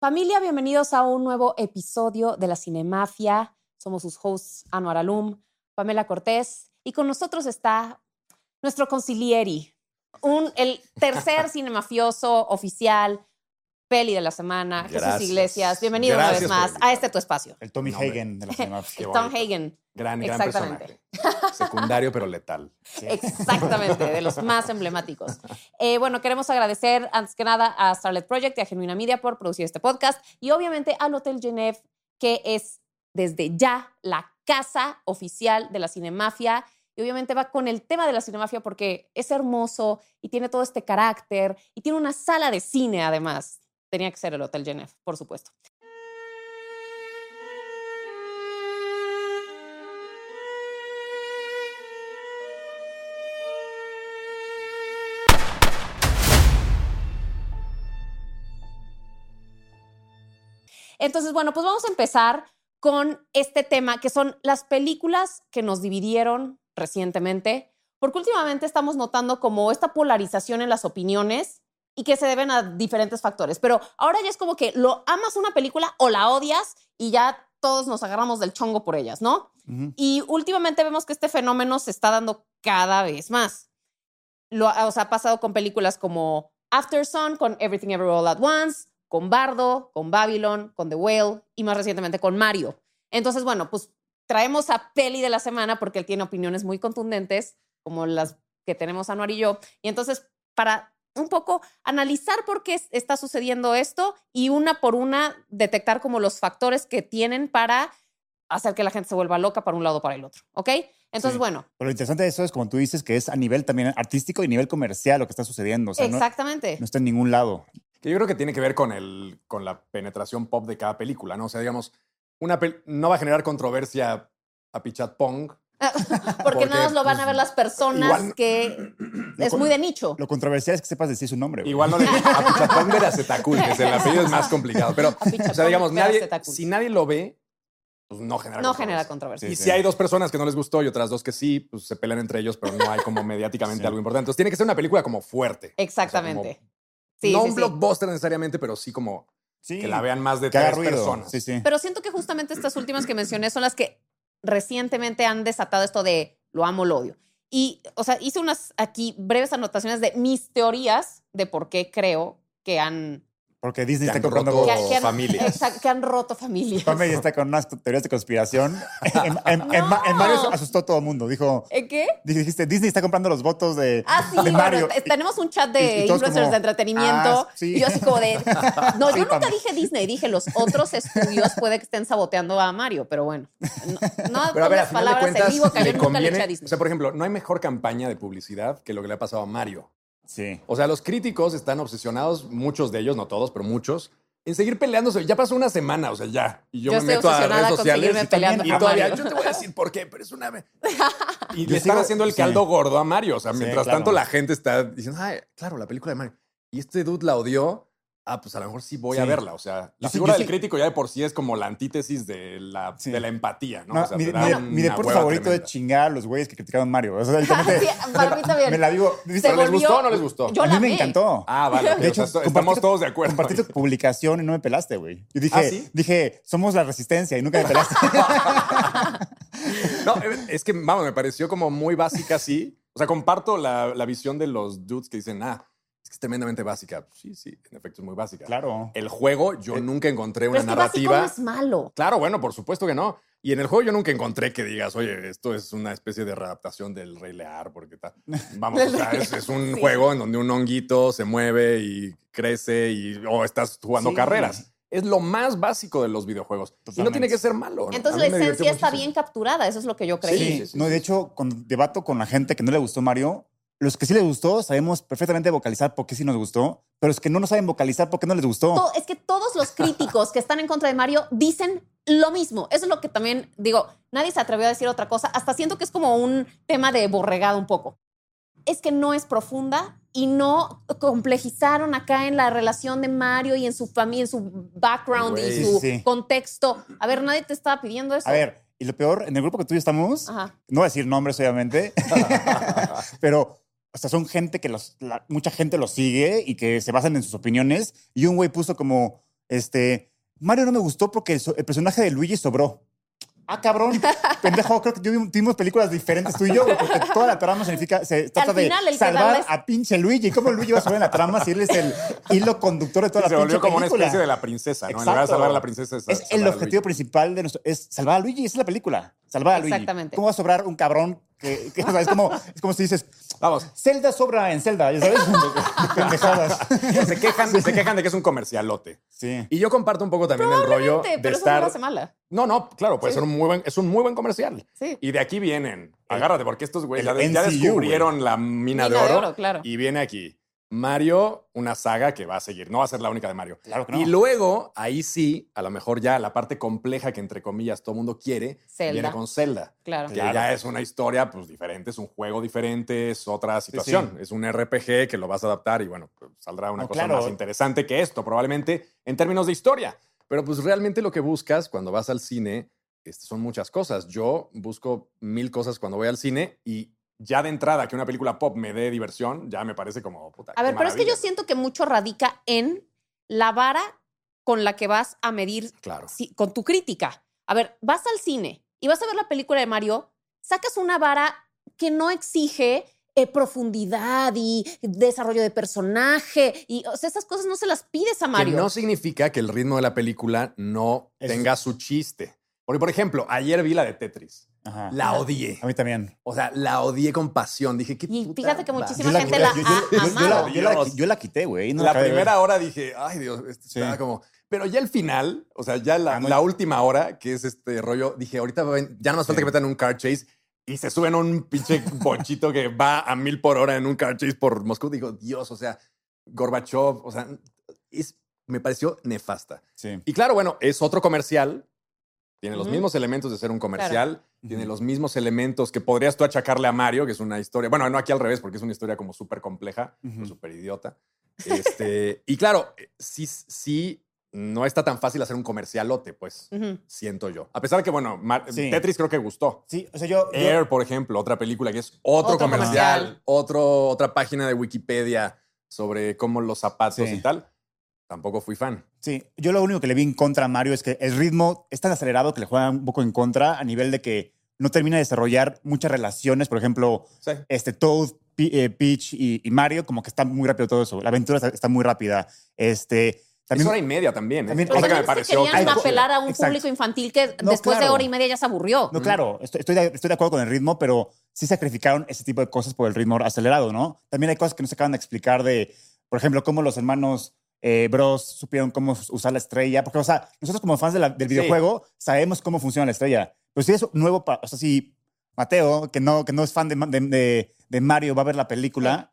Familia, bienvenidos a un nuevo episodio de la Cinemafia. Somos sus hosts, Anuar Alum, Pamela Cortés, y con nosotros está nuestro concilieri, un, el tercer cinemafioso oficial, peli de la semana, Jesús. Iglesias. Bienvenido una vez más a este tu espacio. El Tommy. Hagen de la Cinemafia. Qué Tom. Hagen. Gran, gran Exactamente. personaje. Secundario, pero letal. Exactamente, de los más emblemáticos. Eh, bueno, queremos agradecer antes que nada a Starlet Project y a Genuina Media por producir este podcast y obviamente al Hotel Genève, que es desde ya la casa oficial de la Cinemafia. Y obviamente va con el tema de la cinemafia porque es hermoso y tiene todo este carácter y tiene una sala de cine además. Tenía que ser el Hotel Genève, por supuesto. Entonces, bueno, pues vamos a empezar con este tema, que son las películas que nos dividieron recientemente, porque últimamente estamos notando como esta polarización en las opiniones y que se deben a diferentes factores. Pero ahora ya es como que lo amas una película o la odias y ya todos nos agarramos del chongo por ellas, ¿no? Y últimamente vemos que este fenómeno se está dando cada vez más. Lo, o sea, ha pasado con películas como After Sun, con Everything Everywhere All at Once, con Bardo, con Babylon, con The Whale y más recientemente con Mario. Entonces, bueno, pues traemos a Peli de la semana porque él tiene opiniones muy contundentes, como las que tenemos Anuar y yo. Y entonces, para un poco analizar por qué es- está sucediendo esto y una por una detectar como los factores que tienen para hacer que la gente se vuelva loca para un lado o para el otro, ¿ok? Entonces, Sí. bueno, Pero lo interesante de eso es, como tú dices, que es a nivel también artístico y nivel comercial lo que está sucediendo. O sea, no, exactamente. no está en ningún lado. Que yo creo que tiene que ver con, el, con la penetración pop de cada película, ¿no? O sea, digamos, una pel- no va a generar controversia a Pichat Pong. Porque, porque, nada más lo van a pues, ver las personas igual- que es con- muy de nicho. Lo controversial es que sepas decir su nombre. güey. Igual no le a Pichat Pong de Acetacul, que es el apellido es más complicado. Pero, o sea, digamos, nadie, si nadie lo ve, pues no genera No controversia. genera controversia. Y Sí, si hay dos personas que no les gustó y otras dos que sí, pues se pelean entre ellos, pero no hay como mediáticamente Sí. algo importante. Entonces tiene que ser una película como fuerte. Exactamente. O Sí, no sí, un sí. blockbuster necesariamente, pero sí como Sí. que la vean más de tres ruido. personas. Sí, sí. Pero siento que justamente estas últimas que mencioné son las que recientemente han desatado esto de lo amo, lo odio. Y, o sea, hice unas aquí breves anotaciones de mis teorías de por qué creo que han, Porque Disney Que está comprando roto- que, han- familias. exacto, que han roto familias. Pame ya está con unas teorías de conspiración. en, en- en Ma- en Mario asustó a todo el mundo. Dijo, ¿Eh, ¿Qué? dijiste, Disney está comprando los votos de, Ah, sí, de bueno, Mario. te- tenemos un chat de y- y influencers como, de entretenimiento. "Ah, sí". Y yo así como de. No, yo Sí, nunca Pam. dije Disney, dije los otros estudios puede que estén saboteando a Mario, pero bueno. No, no Pero a ver, a palabras cuentas, en vivo que yo nunca le eché a Disney. O sea, por ejemplo, no hay mejor campaña de publicidad que lo que le ha pasado a Mario. Sí. O sea, los críticos están obsesionados, muchos de ellos, no todos, pero muchos, en seguir peleándose. Ya pasó una semana, o sea, ya. Y yo, Yo me estoy meto a redes con sociales y, peleando y todavía Mario. yo te voy a decir por qué, pero es una. Y Yo le están haciendo el sí. caldo gordo a Mario. O sea, Sí, mientras claro. tanto la gente está diciendo, ay, claro, la película de Mario. Y este dude la odió. Ah, pues a lo mejor sí voy a verla. O sea, la Yo figura del sí- crítico ya de por sí es como la antítesis de la, Sí. de la empatía, ¿no? No, o sea, mi, mi- mi deporte favorito tremenda. es chingar a los güeyes que criticaron Mario. O sea, para mí también. me la digo. ¿Pero les gustó o no les gustó? Yo a la mí me encantó. Ah, vale. De o hecho, sea, estamos todos de acuerdo. Compartí tu publicación y no me pelaste, güey. Yo dije, ¿Ah, sí? dije, somos la resistencia y nunca me pelaste. No, eh, es que, vamos, me pareció como muy básica, sí. O sea, comparto la, la visión de los dudes que dicen, ah, es tremendamente básica. Sí, sí, en efecto es muy básica. claro. El juego, yo Eh, nunca encontré Pero una es que básico narrativa. no es malo. Claro, bueno, por supuesto que no. Y en el juego yo nunca encontré que digas, oye, esto es una especie de readaptación del Rey Lear, porque tal. Vamos, o sea, es, es un Sí. juego en donde un honguito se mueve y crece y o estás jugando Sí. carreras. Es lo más básico de los videojuegos. Y no tiene que ser malo. Entonces la esencia está muchísimo. bien capturada, eso es lo que yo creí. Sí, Sí, sí, no, de hecho, cuando debato con la gente que no le gustó Mario, los que sí les gustó sabemos perfectamente vocalizar por qué sí nos gustó, pero los que no nos saben vocalizar por qué no les gustó. To- Es que todos los críticos que están en contra de Mario dicen lo mismo. Eso es lo que también digo, nadie se atrevió a decir otra cosa. Hasta siento que es como un tema de borregado un poco. Es que no es profunda y no complejizaron acá en la relación de Mario y en su familia, en su background y Güey. su sí. contexto. A ver, nadie te estaba pidiendo eso. A ver, y lo peor, en el grupo que tú y yo estamos, Ajá. no voy a decir nombres obviamente, pero o sea, son gente que los, la- mucha gente los sigue y que se basan en sus opiniones. Y un güey puso como, Este, Mario no me gustó porque el, so- el personaje de Luigi sobró. Ah, cabrón. Pendejo, creo que tuvimos películas diferentes tú y yo, porque toda la trama significa, se trata de final, salvar a pinche Luigi. ¿Cómo Luigi va a subir en la trama si él es el hilo conductor de toda se la pinche volvió como una película? especie de la princesa, ¿no? En lugar de salvar a la princesa es, el objetivo principal de nuestro, es salvar a Luigi, esa es la película. Salvar a Luigi. Exactamente. ¿Cómo va a sobrar un cabrón que, que- o sea, es como es como si dices, Vamos, Zelda sobra en Zelda, ya sabes, pendejadas. se quejan, se quejan de que es un comercialote. Sí. Y yo comparto un poco también el rollo de pero eso no estar... lo hace mala. No, no, claro, puede Sí. ser un muy buen, es un muy buen comercial. Sí. Y de aquí vienen, agárrate, porque estos güeyes ya, descubrieron la mina, de Mina de oro. oro, claro. Y viene aquí Mario, una saga que va a seguir, no va a ser la única de Mario. Claro que no. Y luego, ahí sí, a lo mejor ya la parte compleja que entre comillas todo mundo quiere, Zelda. viene con Zelda. Claro. Que Claro. ya es una historia pues diferente, es un juego diferente, es otra situación. Es un RPG que lo vas a adaptar y bueno, pues, saldrá una No, cosa claro. más interesante que esto, probablemente en términos de historia. Pero pues realmente lo que buscas cuando vas al cine este, son muchas cosas. Yo busco mil cosas cuando voy al cine y ya de entrada que una película pop me dé diversión, ya me parece como puta. A ver, pero es que yo siento que mucho radica en la vara con la que vas a medir Claro. si- con tu crítica. A ver, vas al cine y vas a ver la película de Mario, sacas una vara que no exige eh, profundidad y desarrollo de personaje y o sea, esas cosas no se las pides a Que Mario. no significa que el ritmo de la película no Es- tenga su chiste. Porque, por ejemplo, ayer vi la de Tetris. Ajá. La odié. A mí también. O sea, la odié con pasión. Dije, ¿qué Y puta fíjate que madre? muchísima gente la yo- la- yo quité, güey. no la primera hora dije, ay Dios, esto Sí. estaba como. Pero ya el final, o sea, ya la, Ah, la última hora, que es este rollo, dije, ahorita ya no más falta Sí. que metan un car chase y se suben a un pinche bonchito que va a mil por hora en un car chase por Moscú. Digo, Dios, o sea, Gorbachev, o sea, es, me pareció nefasta. Sí. Y claro, bueno, es otro comercial. Tiene los mismos elementos de ser un comercial. Tiene los mismos elementos que podrías tú achacarle a Mario, que es una historia. Bueno, no aquí al revés, porque es una historia como súper compleja, Ujú. súper idiota. Este, y claro, eh, sí, sí, no está tan fácil hacer un comercialote, pues, siento yo. A pesar de que, bueno, Mar- Sí. Tetris creo que gustó. Sí, o sea, yo. yo- Air, por ejemplo, otra película que es otro, Otro comercial, comercial. Otro, otra página de Wikipedia sobre cómo los zapatos Sí. y tal. Tampoco fui fan. Sí, yo lo único que le vi en contra a Mario es que el ritmo es tan acelerado que le juega un poco en contra a nivel de que no termina de desarrollar muchas relaciones. Por ejemplo, Sí. este Toad, eh, Peach y, y Mario, como que está muy rápido todo eso. La aventura está, está muy rápida. Este, también, es hora y media también. ¿eh? también- Pero Cosa que me que pareció. querían apelar a un exacto. público infantil que No, después de claro. hora y media ya se aburrió. No, claro, estoy, estoy de, estoy de acuerdo con el ritmo, pero sí sacrificaron ese tipo de cosas por el ritmo acelerado, ¿no? También hay cosas que no se acaban de explicar de, por ejemplo, cómo los hermanos eh, Bros supieron cómo usar la estrella. Porque, o sea, nosotros como fans de la- del Sí. videojuego sabemos cómo funciona la estrella. Pero si es nuevo, pa- o sea, si Mateo, que no, que no es fan de, de- de- de Mario, va a ver la película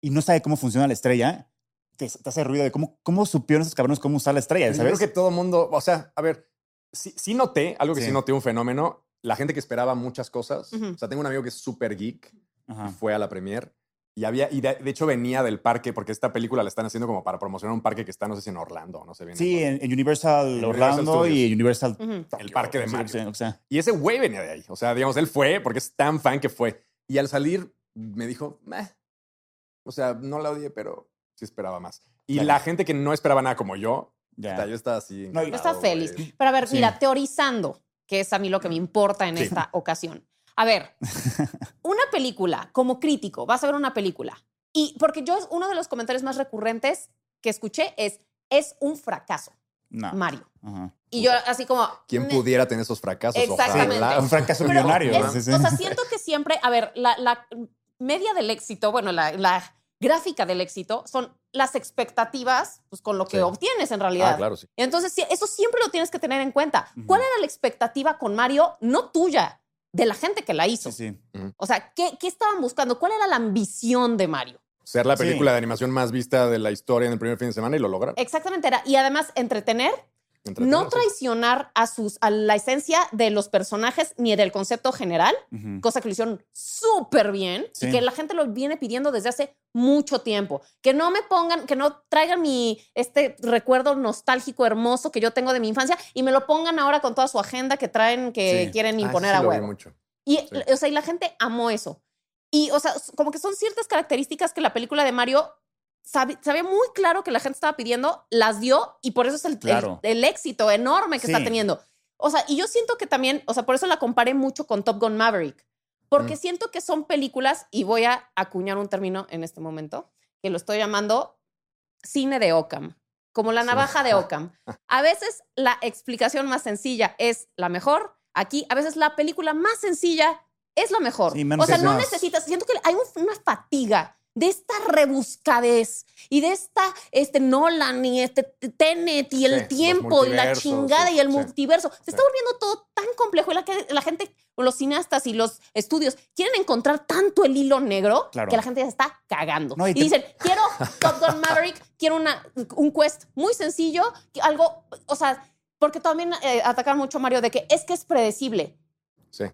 y no sabe cómo funciona la estrella, te, te hace ruido de cómo, cómo supieron esos cabrones cómo usar la estrella, Yo ¿sabes? creo que todo el mundo, o sea, a ver, sí, sí noté, algo que sí. Sí. noté, un fenómeno, la gente que esperaba muchas cosas. Ujú. O sea, tengo un amigo que es súper geek, Ajá. fue a la premier y había, y de, de hecho venía del parque, porque esta película la están haciendo como para promocionar un parque que está, no sé si en Orlando, no sé bien. Sí, en, en Universal En Orlando Universal y Universal Ujú. Tokio, El parque de sí, Mario. sea, lo que sea. Y ese güey venía de ahí. O sea, digamos, él fue porque es tan fan que fue. Y al salir me dijo, "Meh". o sea, no la odié, pero sí esperaba más. Y Claro. la gente que no esperaba nada como yo, Ya. puta, yo estaba así. No, Yo estaba feliz. Pero a ver, Sí. mira, teorizando, que es a mí lo que me importa en Sí. esta ocasión. A ver, una película, como crítico, vas a ver una película. Y porque yo, uno de los comentarios más recurrentes que escuché es, es un fracaso, No. Mario. Ajá. Y yo así como... ¿Quién "Ne- pudiera tener esos fracasos? Exactamente. Ojalá. Un fracaso Pero millonario. es- sí, sí. O sea, siento que siempre, a ver, la, la media del éxito, bueno, la, la gráfica del éxito son las expectativas pues, con lo que Sí. obtienes en realidad. Ah, claro, sí. Entonces, eso siempre lo tienes que tener en cuenta. ¿Cuál era la expectativa con Mario? No tuya, de la gente que la hizo. Sí, sí. O sea, ¿qué, qué estaban buscando? ¿Cuál era la ambición de Mario? Ser la Sí. película de animación más vista de la historia en el primer fin de semana y lo lograron. Exactamente era. Y además, Entretener, no traicionar a, sus, a la esencia de los personajes ni del concepto general, cosa que lo hicieron súper bien Sí. y que la gente lo viene pidiendo desde hace mucho tiempo. Que no me pongan, que no traigan mi este recuerdo nostálgico hermoso que yo tengo de mi infancia y me lo pongan ahora con toda su agenda que traen que Sí. quieren Ah, imponer sí, a huevo. mucho. Y, o sea, y la gente amó eso. Y, o sea, como que son ciertas características que la película de Mario sabía muy claro que la gente estaba pidiendo, las dio y por eso es el, Claro. el, éxito enorme que está teniendo. O sea, y yo siento que también, o sea, por eso la comparé mucho con Top Gun Maverick, porque Mm. siento que son películas, y voy a acuñar un término en este momento, que lo estoy llamando cine de Ockham, como la Sí. navaja de Ockham. A veces la explicación más sencilla es la mejor, aquí a veces la película más sencilla es la mejor. Sí, o sea, no necesitas, siento que hay un- una fatiga de esta rebuscadez y de esta este Nolan y este Tenet y el Sí, tiempo y la chingada sí, y el sí. multiverso. Se está volviendo todo tan complejo y la, que- la gente, los cineastas y los estudios quieren encontrar tanto el hilo negro Claro. que la gente ya se está cagando. No, y y, te- dicen, quiero Top Gun Maverick, quiero una, un quest muy sencillo, algo, o sea, porque también eh, atacar mucho a Mario de que es que es predecible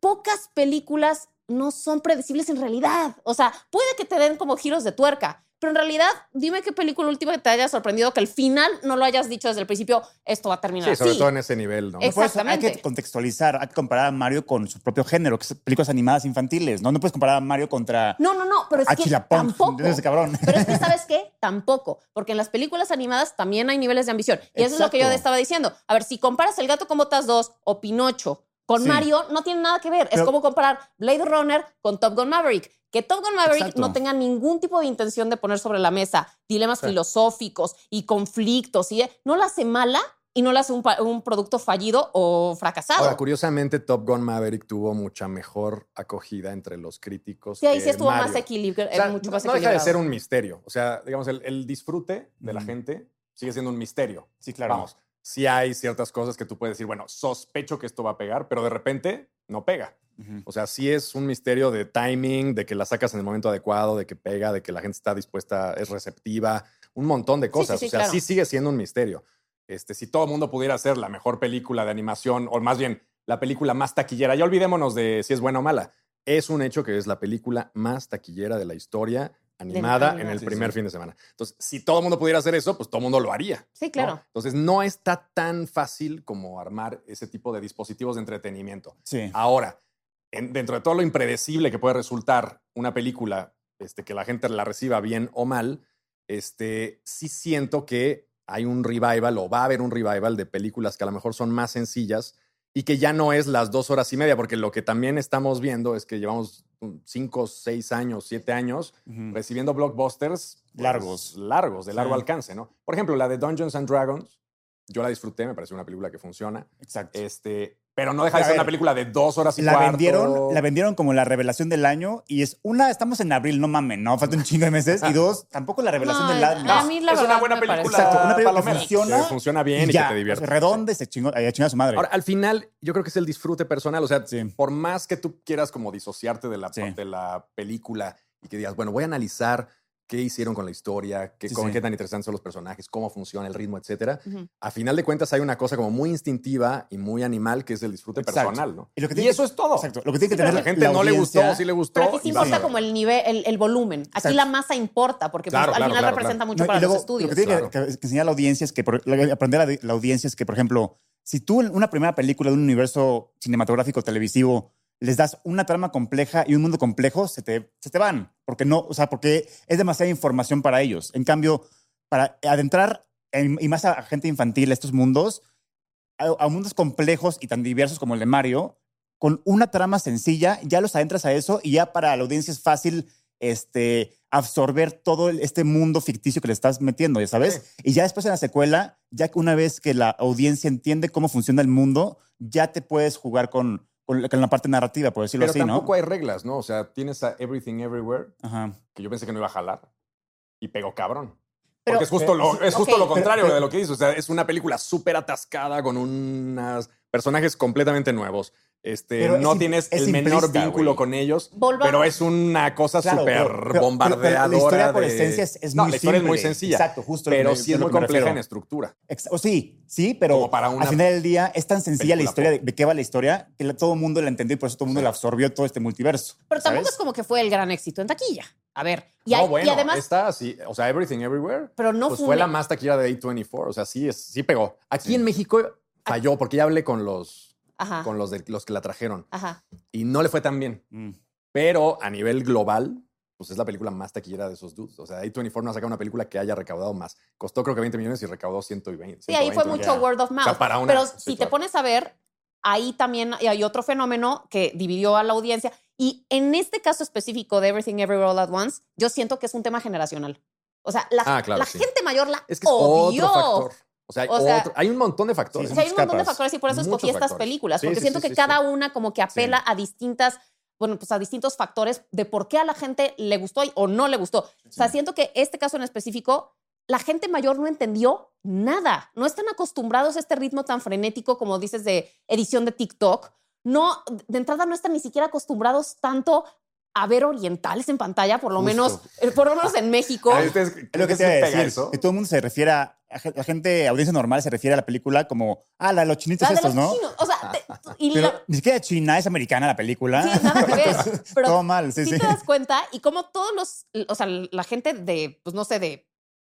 pocas películas no son predecibles en realidad. O sea, puede que te den como giros de tuerca, pero en realidad, dime qué película última que te haya sorprendido que al final no lo hayas dicho desde el principio, esto va a terminar Sí, sobre todo en ese nivel, ¿no? Ex- Por eso hay Exactamente. que contextualizar, hay que comparar a Mario con su propio género, que es películas animadas infantiles, ¿no? No puedes comparar a Mario contra No, no, no, pero es que tampoco. ese cabrón. Pero es que, ¿sabes qué? Tampoco. Porque en las películas animadas también hay niveles de ambición. Y eso es lo que yo estaba diciendo. A ver, si comparas El gato con botas 2 o Pinocho con Sí. Mario, no tiene nada que ver. es como comparar Blade Runner con Top Gun Maverick. Que Top Gun Maverick Exacto. no tenga ningún tipo de intención de poner sobre la mesa dilemas filosóficos y conflictos. Y no la hace mala y no la hace un, producto fallido o fracasado. Ahora, curiosamente, Top Gun Maverick tuvo mucha mejor acogida entre los críticos. sí, ahí sí estuvo Mario. más equilibrado. O sea, mucho más no deja de ser un misterio. O sea, digamos, el, el disfrute de la gente sigue siendo un misterio. Sí, claro. Vamos, sí hay ciertas cosas que tú puedes decir, bueno, sospecho que esto va a pegar, pero de repente no pega. O sea, sí es un misterio de timing, de que la sacas en el momento adecuado, de que pega, de que la gente está dispuesta, es receptiva, un montón de sí, cosas. sí, o sea, claro. sí sigue siendo un misterio. Este, si todo el mundo pudiera hacer la mejor película de animación, o más bien la película más taquillera, ya olvidémonos de si es buena o mala. Es un hecho que es la película más taquillera de la historia animada en el Sí, primer sí. fin de semana. Entonces, si todo el mundo pudiera hacer eso, pues todo el mundo lo haría. Sí, ¿no? claro. Entonces, no está tan fácil como armar ese tipo de dispositivos de entretenimiento. Sí. Ahora, en- dentro de todo lo impredecible que puede resultar una película, este, que la gente la reciba bien o mal, este, sí siento que hay un revival o va a haber un revival de películas que a lo mejor son más sencillas y que ya no es las dos horas y media, porque lo que también estamos viendo es que llevamos cinco, seis años, siete años recibiendo blockbusters pues, Largos. largos, de largo Sí. alcance, ¿no? Por ejemplo, la de Dungeons and Dragons, yo la disfruté, me pareció una película que funciona, Exacto. este, pero no deja de ser ver, una película de dos horas y La cuarto. vendieron, la vendieron como la revelación del año y es una, estamos en abril, no mamen, no, falta un chingo de meses. Y dos, tampoco la revelación No, del año. a mí la es verdad una buena me película. parece- Exacto, una película que funciona que funciona bien y, ya, que te divierte. redonda y se chingó, a chingar a su madre. Ahora, al final, yo creo que es el disfrute personal. O sea, Sí. por más que tú quieras como disociarte de la, Sí. de la película y que digas, bueno, voy a analizar qué hicieron con la historia, qué, Sí, con sí. qué tan interesantes son los personajes, cómo funciona el ritmo, etcétera. Ujú. A final de cuentas hay una cosa como muy instintiva y muy animal que es el disfrute Exacto. personal, ¿no? Y lo que Y, tiene eso que- es todo. Exacto. Lo que tiene que tener a la gente no le gustó, sí le gustó. Pero aquí sí importa como el nivel, el, el volumen. Aquí Exacto. la masa importa, porque pues, al claro, final claro, representa claro. mucho No, para y luego, los estudios. Lo que tiene que- Claro. que, que enseñar a la audiencia es que, por- lo que aprender a la audiencia es que, por ejemplo, si tú en una primera película de un universo cinematográfico televisivo les das una trama compleja y un mundo complejo, se te, se te van. Porque no, o sea, porque es demasiada información para ellos. En cambio, para adentrar, en- y más a, gente infantil, a estos mundos, a, a mundos complejos y tan diversos como el de Mario, con una trama sencilla, ya los adentras a eso y ya para la audiencia es fácil este, absorber todo este mundo ficticio que le estás metiendo, ya sabes. Y ya después en la secuela, ya que una vez que la audiencia entiende cómo funciona el mundo, ya te puedes jugar con, con, la- con la parte narrativa, por decirlo Pero así, tampoco ¿no? hay reglas, ¿no? O sea, tienes a Everything Everywhere, Ajá. que yo pensé que no iba a jalar, y pegó cabrón. Pero- Porque es justo, lo, es justo lo contrario pero- de lo que dices. O sea, es una película súper atascada con unos personajes completamente nuevos. Este, Pero no tienes es el menor vínculo con ellos, Volvamos- pero es una cosa Claro, súper pero- pero- pero- bombardeadora. pero la historia por de- esencia es- es no, muy la historia es muy simple. sencilla. Exacto, justo Pero me- sí es muy compleja en estructura. Ex- O sí, sí, pero para al final del día es tan sencilla la historia de, qué va la historia que la- todo el mundo la entendió y por eso todo el mundo Sí. la absorbió todo este multiverso. Pero tampoco es como que fue el gran éxito en taquilla. A ver, y, no, hay- bueno, y además, esta sí, o sea, Everything Everywhere, pero no pues fue, la más taquilla de A24, o sea, sí, es, sí pegó. Aquí Sí. en México falló, porque ya hablé con los, Ajá, con los, de, los que la trajeron ajá. y no le fue tan bien. Mm. Pero a nivel global, pues es la película más taquillera de esos dudes. O sea, A24 no ha sacado una película que haya recaudado más. Costó creo que 20 millones y recaudó 120. Sí, ahí fue 120, mucho ya. word of O mouth. sea, para una- Pero sí, si te claro. pones a ver, ahí también hay otro fenómeno que dividió a la audiencia. Y en este caso específico de Everything Everywhere All at Once, yo siento que es un tema generacional. O sea, la, Ah, claro, la sí. gente mayor la Es que es odió. otro factor. O sea, hay, O sea, otro- hay un montón de factores. Hay un montón de factores y por eso escogí estas factores. películas, Sí, porque sí, siento sí, que sí, cada sí. una como que apela a distintas, bueno, pues a distintos factores de por qué a la gente le gustó y- o no le gustó. O sea, Sí. siento que este caso en específico, la gente mayor no entendió nada. No están acostumbrados a este ritmo tan frenético, como dices, de edición de TikTok. No, de entrada no están ni siquiera acostumbrados tanto a ver orientales en pantalla, por lo Justo. menos, eh, por lo menos en México. A ver, ¿ustedes Es creen lo que te iba a pega decir. eso? Que todo el mundo se refiere a, la gente, audiencia normal, se refiere a la película como, ah, la de los chinitos La de estos, los ¿no? chinos. O sea, te- y Pero la- ni siquiera China, es americana la película. Sí, nada que ver. Pero todo mal, sí, sí, sí. te das cuenta y como todos los, o sea, la gente de, pues no sé, de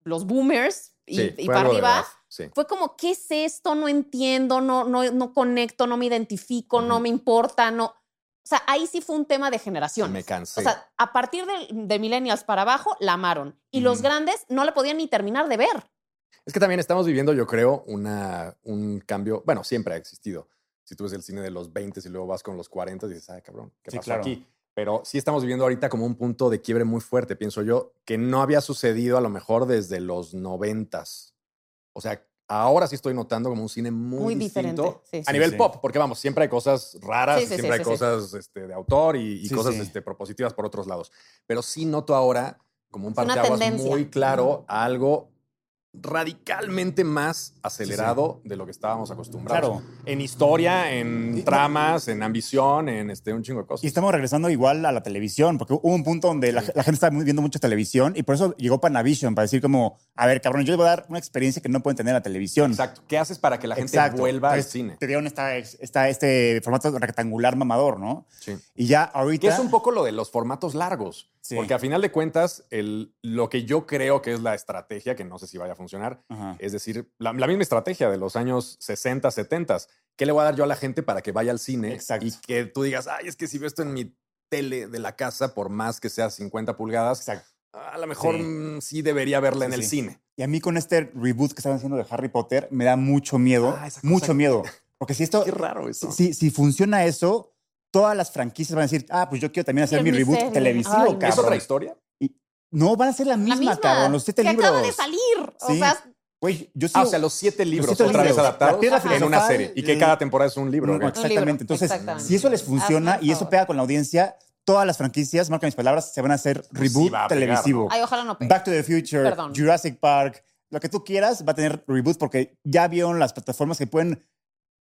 los boomers y, Sí, y fue para arriba, sí. fue como, ¿qué es esto? No entiendo, no, no, no conecto, no me identifico, no me importa, no. O sea, ahí sí fue un tema de generación. Me cansé. O sea, a partir de, de millennials para abajo, la amaron. Y los grandes no la podían ni terminar de ver. Es que también estamos viviendo, yo creo, una, un cambio. Bueno, siempre ha existido. Si tú ves el cine de los 20 y luego vas con los 40 y dices, ay, cabrón, ¿qué Sí, pasó claro. aquí? Pero sí estamos viviendo ahorita como un punto de quiebre muy fuerte, pienso yo, que no había sucedido a lo mejor desde los 90. O sea, ahora sí estoy notando como un cine muy, Muy distinto diferente, sí. a Sí, nivel sí. pop, porque vamos, siempre hay cosas raras, Sí, sí, siempre sí, hay sí, sí. cosas este, de autor y, y Sí, cosas sí. este, propositivas por otros lados. Pero sí noto ahora como un parteaguas muy claro a algo radicalmente más acelerado de lo que estábamos acostumbrados. Claro. En historia, en Y- tramas, en ambición, en este, un chingo de cosas. Y estamos regresando igual a la televisión, porque hubo un punto donde la, Sí. la gente estaba viendo mucha televisión y por eso llegó Panavision, para decir como, a ver, cabrón, yo les voy a dar una experiencia que no pueden tener en la televisión. Exacto. ¿Qué haces para que la gente Exacto. vuelva al Entonces, cine? Te dieron esta, esta, este formato rectangular mamador, ¿no? Sí. Y ya ahorita... Que es un poco lo de los formatos largos. Sí. Porque a final de cuentas, el, lo que yo creo que es la estrategia, que no sé si vaya a funcionar, Ajá. es decir, la, la misma estrategia de los años 60, 70. ¿Qué le voy a dar yo a la gente para que vaya al cine? Exacto. Y que tú digas, ay, es que si veo esto en mi tele de la casa, por más que sea 50 pulgadas, Exacto. a lo mejor Sí. mm, sí, debería verla en Sí, el sí. cine. Y a mí con este reboot que están haciendo de Harry Potter me da mucho miedo, Ah, mucho que- miedo. Porque si esto, Qué raro eso. si, si funciona eso, todas las franquicias van a decir, ah, pues yo quiero también hacer mi mi reboot serie. televisivo, Ay. ¿Es otra historia? No, van a ser la misma, la misma, cabrón, los siete que libros. acaba de salir. O sea, Güey, yo. Ah, o sea, los siete libros siete otra vez adaptados en una serie. Y que cada temporada es un libro. Exactamente. libro, Entonces, exactamente. si eso les funciona Hazme y eso pega con la audiencia, todas las franquicias, marca mis palabras, se van a hacer sí reboot a pegar, televisivo. ¿no? ay, ojalá no pegue. Back to the Future, Perdón. Jurassic Park, lo que tú quieras va a tener reboot porque ya vieron las plataformas que pueden.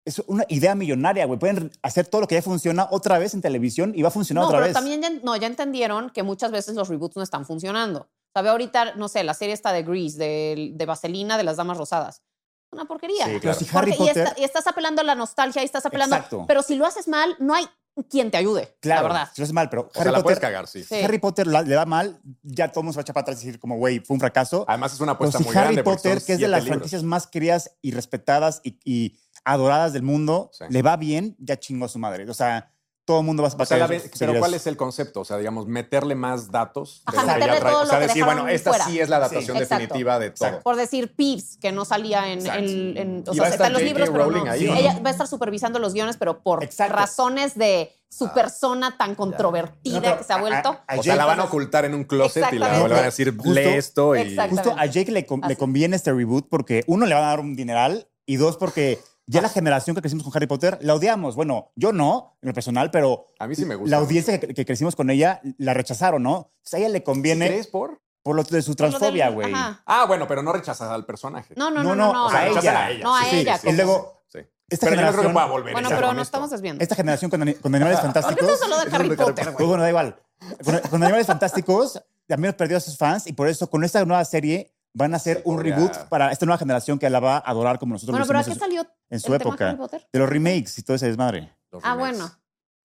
Es una idea millonaria, güey. Pueden hacer todo lo que ya funciona otra vez en televisión y va a funcionar No, otra pero vez. también ya, no, ya entendieron que muchas veces los reboots no están funcionando. Sabe ahorita, no sé, la serie está de Grease, de, de Vaselina, de las Damas Rosadas. Una porquería. Sí, Pero claro. si Harry Porque- y, Potter. está- y estás apelando a la nostalgia y estás apelando. Exacto. Pero si lo haces mal, no hay quien te ayude. Claro, la verdad. si lo haces mal, pero O sea, Harry la puedes Potter, cagar, sí. Harry Potter la- le va mal, ya todo el mundo se va a echar para atrás y decir, como, güey, fue un fracaso. Además es una Pero apuesta si muy Harry grande. porque Potter, que es de las libros. franquicias más queridas y respetadas y, y adoradas del mundo, Sí. le va bien, ya chingó a su madre. O sea, todo el mundo va a O sea, pero ¿cuál es el concepto? O sea, digamos, meterle más datos. Ajá, de lo que meterle ya trae. todo O sea, lo que decir, bueno, esta fuera. sí es la adaptación Sí, definitiva de todo. Exacto. Por decir Peeves, que no salía en. En- en- o sea, va está en los libros, pero no. ahí, ¿o Ella va a estar supervisando los guiones, pero por Exacto. razones de su Ah. persona tan controvertida No, pero que se ha vuelto. a- a O sea, la van a ocultar en un closet y la Exactamente. van a decir, Justo- lee esto y... Justo a Jake le, le conviene este reboot porque, uno, le van a dar un dineral y dos, porque ya la generación que crecimos con Harry Potter la odiamos. Bueno, yo no, en lo personal, pero A mí sí me gusta. la audiencia que, que crecimos con ella la rechazaron, ¿no? O sea, a ella le ¿Sí conviene crees por? por lo de su Por transfobia, güey. Ah, bueno, pero no rechazas al personaje. No, no, No, no, no. no, no, o sea, no. rechazan ella. a ella. No, a sí, ella, sí, Y luego, sí. esta Pero yo no creo que generación- volver. Bueno, pero nos estamos desviando. Esta generación con, ani- con animales fantásticos. estamos hablando de Harry Potter, Pues bueno, da igual. Con, con Animales Fantásticos también perdió a sus fans y por eso con esta nueva serie van a hacer Sí, un reboot para esta nueva generación que la va a adorar como nosotros Bueno, lo pero ¿a qué salió en su el tema época. Harry Potter? De los remakes y todo ese desmadre. Los Ah, remakes. bueno.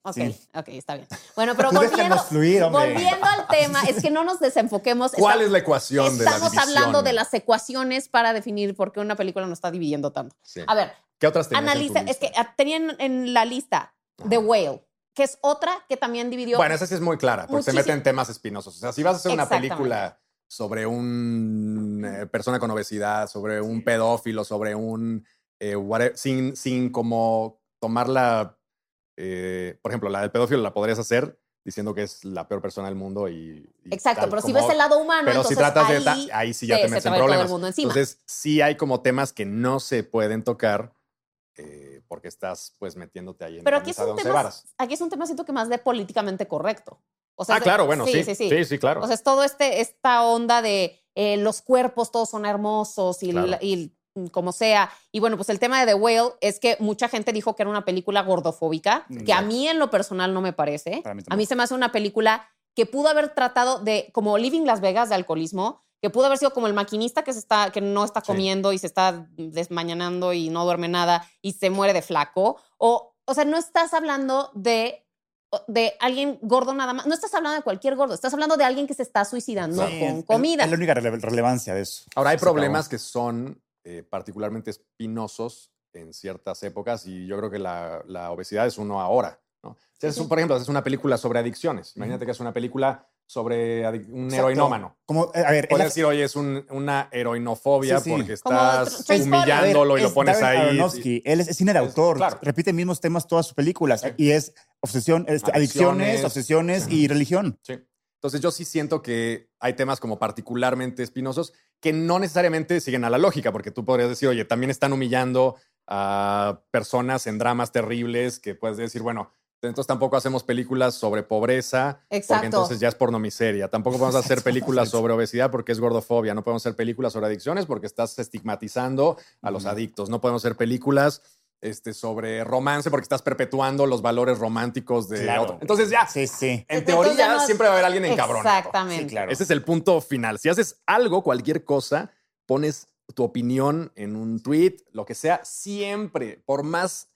Ok, Sí. ok, está bien. Bueno, pero volviendo, fluir, hombre. volviendo al tema, es que no nos desenfoquemos. ¿Cuál Está- es la ecuación de la Estamos hablando de las ecuaciones para definir por qué una película no está dividiendo tanto. Sí. A ver, ¿Qué otras tenías en tu analiza, es que tenían en la lista The Whale, que es otra que también dividió. Bueno, esa sí es muy clara, porque se mete en temas espinosos. O sea, si vas a hacer una película sobre una persona con obesidad, sobre un pedófilo, sobre un... eh, sin, sin como tomarla... eh, por ejemplo, la del pedófilo la podrías hacer diciendo que es la peor persona del mundo y... y Exacto, tal pero si ves el lado humano, Pero si tratas ahí, de... ta- Ahí sí ya te se metes te en problemas. Entonces, sí hay como temas que no se pueden tocar eh, porque estás pues metiéndote ahí en Pero aquí es un tema, aquí es un tema siento que más de políticamente correcto. O sea, Ah, claro, bueno, sí. sí, sí. Sí, sí, claro. O sea, es todo este, esta onda de eh, los cuerpos todos son hermosos y, Claro. y como sea. Y bueno, pues el tema de The Whale es que mucha gente dijo que era una película gordofóbica, que a mí en lo personal no me parece. Mí a mí se me hace una película que pudo haber tratado de, como Living Las Vegas de alcoholismo, que pudo haber sido como el maquinista que, se está, que no está Sí. comiendo y se está desmañanando y no duerme nada y se muere de flaco. O, o sea, no estás hablando de de alguien gordo nada más. No estás hablando de cualquier gordo, estás hablando de alguien que se está suicidando Sí, con es- comida. Es la única rele- relevancia de eso. Ahora, hay Se acabó. problemas que son eh, particularmente espinosos en ciertas épocas y yo creo que la, la obesidad es uno ahora. ¿No? Si haces un- por ejemplo, haces una película sobre adicciones. Imagínate que es una película sobre un Exacto. heroinómano. Como, eh, a ver, es Puedes la- decir, oye, es un- una heroinofobia Sí, sí. porque estás humillándolo y es lo pones Darren ahí. Aronofsky. Él es, es cine de Es- autor. claro. Repite mismos temas todas sus películas. Sí. Y es obsesión, este, adicciones, Adicciones. obsesiones y religión. Sí. Entonces yo sí siento que hay temas como particularmente espinosos que no necesariamente siguen a la lógica, porque tú podrías decir, oye, también están humillando a personas en dramas terribles que puedes decir, bueno, entonces tampoco hacemos películas sobre pobreza, porque Exacto. entonces ya es pornomiseria. Tampoco podemos hacer películas sobre obesidad porque es gordofobia. No podemos hacer películas sobre adicciones porque estás estigmatizando a los adictos. No podemos hacer películas este, sobre romance porque estás perpetuando los valores románticos de Claro. otro. Entonces ya, Sí, sí. en Entonces teoría ya no- siempre va a haber alguien encabronado. Exactamente. Sí, claro. Ese es el punto final. Si haces algo, cualquier cosa, pones tu opinión en un tweet, lo que sea, siempre, por más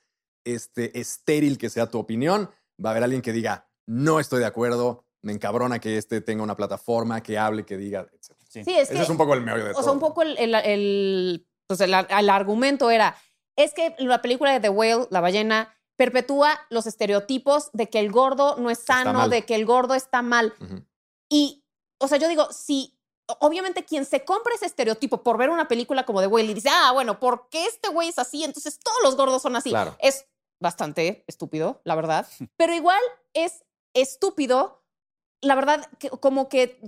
este, estéril que sea tu opinión, va a haber alguien que diga, no estoy de acuerdo, me encabrona que este tenga una plataforma, que hable, que diga, etc. Sí. Sí, es Ese que, es un poco el meollo de o todo. sea, un poco el, el, el- pues el, el argumento era, es que la película de The Whale, La ballena, perpetúa los estereotipos de que el gordo no es sano, de que el gordo está mal. Y, o sea, yo digo, si obviamente quien se compra ese estereotipo por ver una película como The Whale y dice, ah, bueno, porque este güey es así, entonces todos los gordos son así. Claro. Es bastante estúpido, la verdad. Pero igual es estúpido, la verdad, que, como que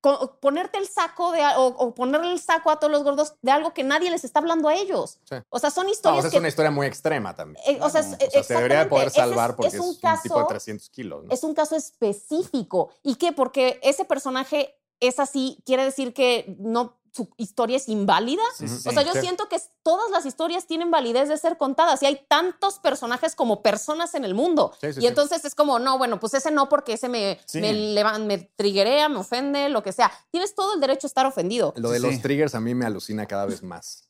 co- ponerte el saco de, o, o ponerle el saco a todos los gordos de algo que nadie les está hablando a ellos. Sí. O sea, son No, o historias sea, es que... una historia muy extrema también. eh, o sea, es- Claro. O sea, se debería de poder es- salvar porque es, un un, tipo de caso- 300 kilos. ¿no? es un caso específico. ¿Y qué? Porque ese personaje es así, quiere decir que no su historia es inválida. Sí, sí, O sea, yo sí. siento que todas las historias tienen validez de ser contadas y hay tantos personajes como personas en el mundo. Sí, sí, y sí. entonces es como, no, bueno, pues ese no porque ese me, Sí. me, me triguea, me ofende, lo que sea. Tienes todo el derecho a estar ofendido. Lo de Sí, los triggers a mí me alucina cada vez más.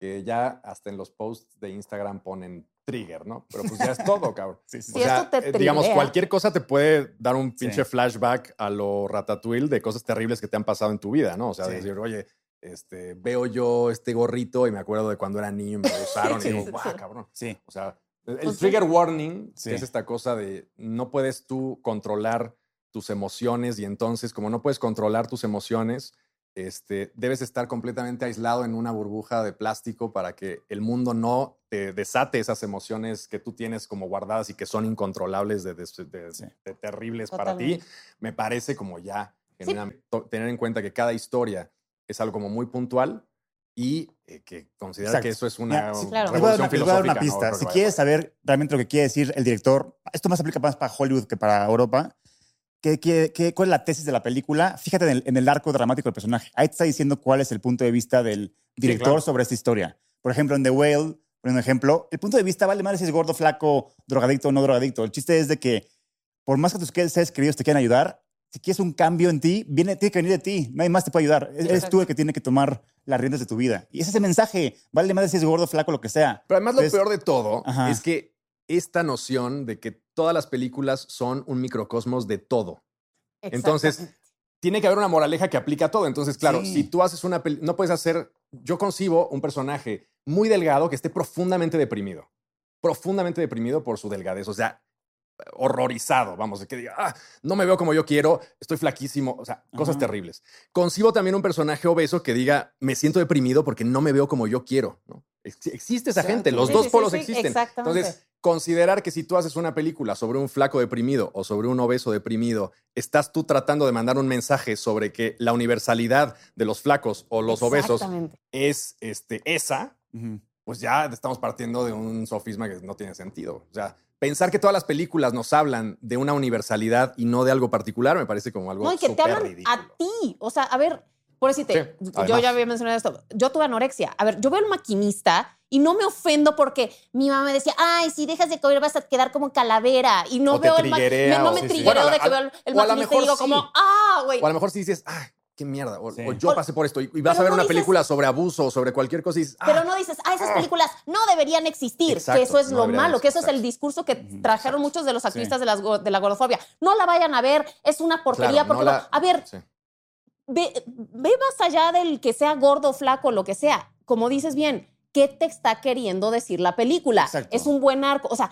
Que ya hasta en los posts de Instagram ponen trigger, ¿no? Pero pues ya es todo, cabrón. Sí, sí, O Sí, sea, esto te eh, digamos, cualquier cosa te puede dar un Sí. pinche flashback a lo ratatouille de cosas terribles que te han pasado en tu vida, ¿no? O sea, Sí. decir, oye, este, veo yo este gorrito y me acuerdo de cuando era niño y me lo usaron Sí. y digo, guau, cabrón. Sí. O sea, el Pues sí. trigger warning, que es esta cosa de no puedes tú controlar tus emociones y entonces como no puedes controlar tus emociones, este, debes estar completamente aislado en una burbuja de plástico para que el mundo no te desate esas emociones que tú tienes como guardadas y que son incontrolables de, de- de- Sí. de terribles para ti. Me parece como ya tener en cuenta que cada historia es algo como muy puntual y eh, que considerar Exacto. que eso es una Mira, sí, claro. Les voy a dar revolución una, a dar una pista. Si quieres saber realmente lo que quiere decir el director, esto más aplica más para Hollywood que para Europa. ¿Qué, qué- qué- cuál es la tesis de la película? Fíjate en el, en el arco dramático del personaje. Ahí te está diciendo cuál es el punto de vista del director claro. sobre esta historia. Por ejemplo, en The Whale, por un ejemplo, el punto de vista vale más si es gordo, flaco, drogadicto o no drogadicto. El chiste es de que por más que tus seres queridos te quieran ayudar, si quieres un cambio en ti, viene, tiene que venir de ti. Nadie más te puede ayudar. Eres Exacto. tú el que tiene que tomar las riendas de tu vida. Y ese es el mensaje. Vale más si es gordo, flaco, lo que sea. Pero además lo peor de todo Ajá. es que esta noción de que todas las películas son un microcosmos de todo. Entonces. Tiene que haber una moraleja que aplica a todo. Entonces, claro, Sí. si tú haces una peli- no puedes hacer, yo concibo un personaje muy delgado que esté profundamente deprimido. Profundamente deprimido por su delgadez. O sea, horrorizado, vamos, de que diga, ah, no me veo como yo quiero, estoy flaquísimo, o sea, cosas Ajá. terribles. Concibo también un personaje obeso que diga, me siento deprimido porque no me veo como yo quiero, ¿no? Ex- Existe esa gente, los Sí, dos sí, polos sí, existen. exactamente. Entonces, considerar que si tú haces una película sobre un flaco deprimido o sobre un obeso deprimido, estás tú tratando de mandar un mensaje sobre que la universalidad de los flacos o los obesos es este, esa, pues ya estamos partiendo de un sofisma que no tiene sentido. O sea, pensar que todas las películas nos hablan de una universalidad y no de algo particular me parece como algo No, y que te hablan ridículo. a ti. O sea, a ver, por decirte, Sí, yo ya había mencionado esto. Yo tuve anorexia. A ver, yo veo el maquinista y no me ofendo porque mi mamá me decía, ay, si dejas de comer vas a quedar como calavera. Y no O veo el ma- triguea me- no me sí, sí. de que veo el, maquinista y digo sí. como, ah, güey. O a lo mejor si dices, ah, qué mierda. O, Sí. o yo pasé por esto y, vas pero a ver no una dices- película sobre abuso o sobre cualquier cosa y dices, ah, Pero no dices, ah, esas películas no deberían existir, Exacto, que eso es no lo malo, que eso es existir, el discurso que trajeron muchos de los activistas de, las go- de la gordofobia. No la vayan a ver, es una porquería. claro, porque no no- la- A ver, sí. Ve, ve más allá del que sea gordo, flaco, lo que sea. Como dices bien, ¿qué te está queriendo decir la película? Exacto. Es un buen arco. O sea,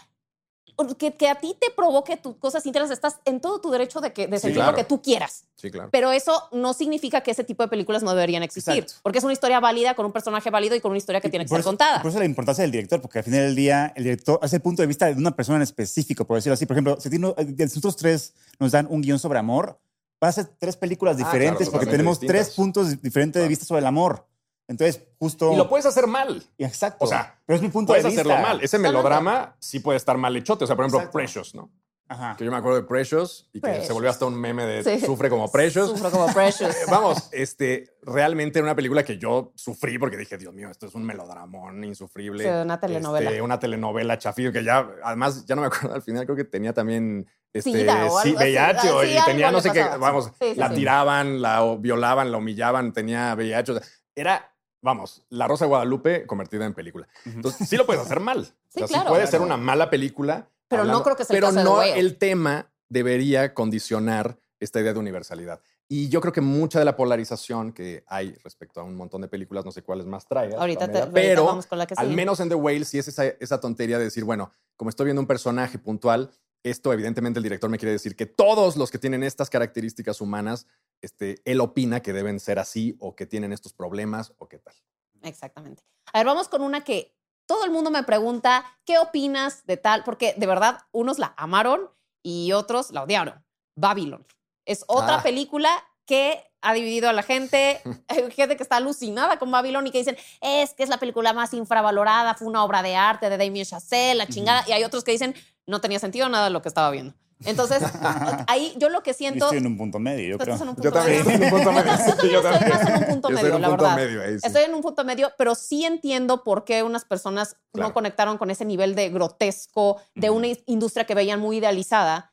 que, que a ti te provoque tus cosas interesantes, estás en todo tu derecho de, que, de Sí, sentir claro. lo que tú quieras. Sí, claro. Pero eso no significa que ese tipo de películas no deberían existir. Exacto. Porque es una historia válida, con un personaje válido y con una historia que Y tiene que ser eso- contada. Por eso la importancia del director, porque al final del día el director hace el punto de vista de una persona en específico, por decirlo así. Por ejemplo, si eh, nosotros tres nos dan un guion sobre amor, va a ser tres películas Ah, claro, diferentes porque totalmente tenemos distintas. tres puntos diferentes de Claro. vista sobre el amor. Entonces, justo... Y lo puedes hacer mal. Exacto. O sea, pero es mi punto Puedes de vista. hacerlo mal. Ese melodrama sí puede estar mal hechote. O sea, por ejemplo, Exacto. Precious, ¿no? Ajá. Que yo me acuerdo de Precious y que Precious. se volvió hasta un meme de Sí. sufre como Precious. Sufro como Precious. Vamos, este, realmente era una película que yo sufrí porque dije, Dios mío, esto es un melodramón insufrible. Sí, una telenovela. Este, una telenovela chafillo que ya, además, ya no me acuerdo, al final creo que tenía también este, Sida o sí, así. VIH o- Ah, sí, y algo tenía no sé qué, vamos, Sí, sí, la sí. tiraban, la violaban, la humillaban, tenía VIH. o sea, era, vamos, La Rosa de Guadalupe convertida en película. Entonces, sí lo puedes hacer mal. Sí, O sea, sí claro. puede Claro. ser una mala película. Pero no creo que sea el Pero caso de no The Whale. el tema debería condicionar esta idea de universalidad. Y yo creo que mucha de la polarización que hay respecto a un montón de películas, no sé cuáles más traigas, Ahorita, te, Pamela, ahorita pero vamos con la que al menos en The Whale sí es esa, esa tontería de decir, bueno, como estoy viendo un personaje puntual, esto evidentemente el director me quiere decir que todos los que tienen estas características humanas, este, él opina que deben ser así o que tienen estos problemas o qué tal. Exactamente. A ver, vamos con una que todo el mundo me pregunta, ¿qué opinas de tal? Porque de verdad, unos la amaron y otros la odiaron. Babylon. Es otra Ah. película que ha dividido a la gente. Hay gente que está alucinada con Babylon y que dicen, es que es la película más infravalorada, fue una obra de arte de Damien Chazelle, la chingada. Y hay otros que dicen, no tenía sentido nada de lo que estaba viendo. Entonces, ahí yo lo que Yo siento... estoy en un punto medio, yo Tú creo. estás en un Yo punto también medio. estoy en un punto medio. Yo Sí, yo estoy más en un punto Yo estoy medio, la punto verdad. medio ahí, sí. Estoy en un punto medio, pero sí entiendo por qué unas personas Claro. no conectaron con ese nivel de grotesco, de una industria que veían muy idealizada.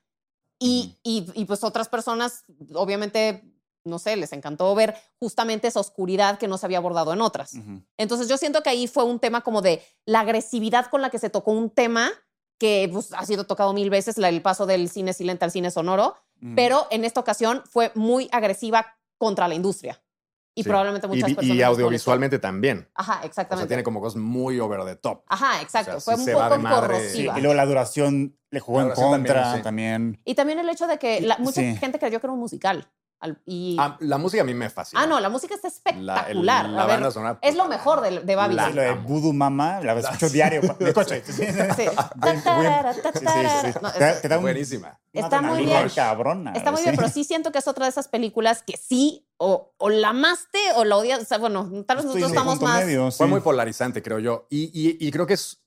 Y, y- y, pues otras personas, obviamente, no sé, les encantó ver justamente esa oscuridad que no se había abordado en otras. Entonces yo siento que ahí fue un tema como de la agresividad con la que se tocó un tema que pues, ha sido tocado mil veces, el paso del cine silente al cine sonoro, pero en esta ocasión fue muy agresiva contra la industria. Y Sí. probablemente muchas y, personas. y audiovisualmente también. Ajá, O exactamente. sea, tiene como cosas muy over the top. Ajá, exacto. O sea, fue sí un poco. Sí, corrosiva. y luego la duración le jugó en también, contra sí. también. Y también el hecho de que la- mucha Sí. gente creyó que era un musical. Al- y, Ah, la música a mí me fascina. ah, no, la música está La- el- espectacular. la A ver, banda sonora, es lo mejor de, de Babylon. lo de Voodoo Mama, la escucho diario de coche. Sí. Te, da un, Buenísima. Está muy bien. cabrona. Está muy bien, pero sí siento que es otra de esas películas que sí o, o la amaste o la odias. O sea, bueno, tal vez nosotros estamos más. medio, Fue muy polarizante, creo yo. Y, y- y creo que es.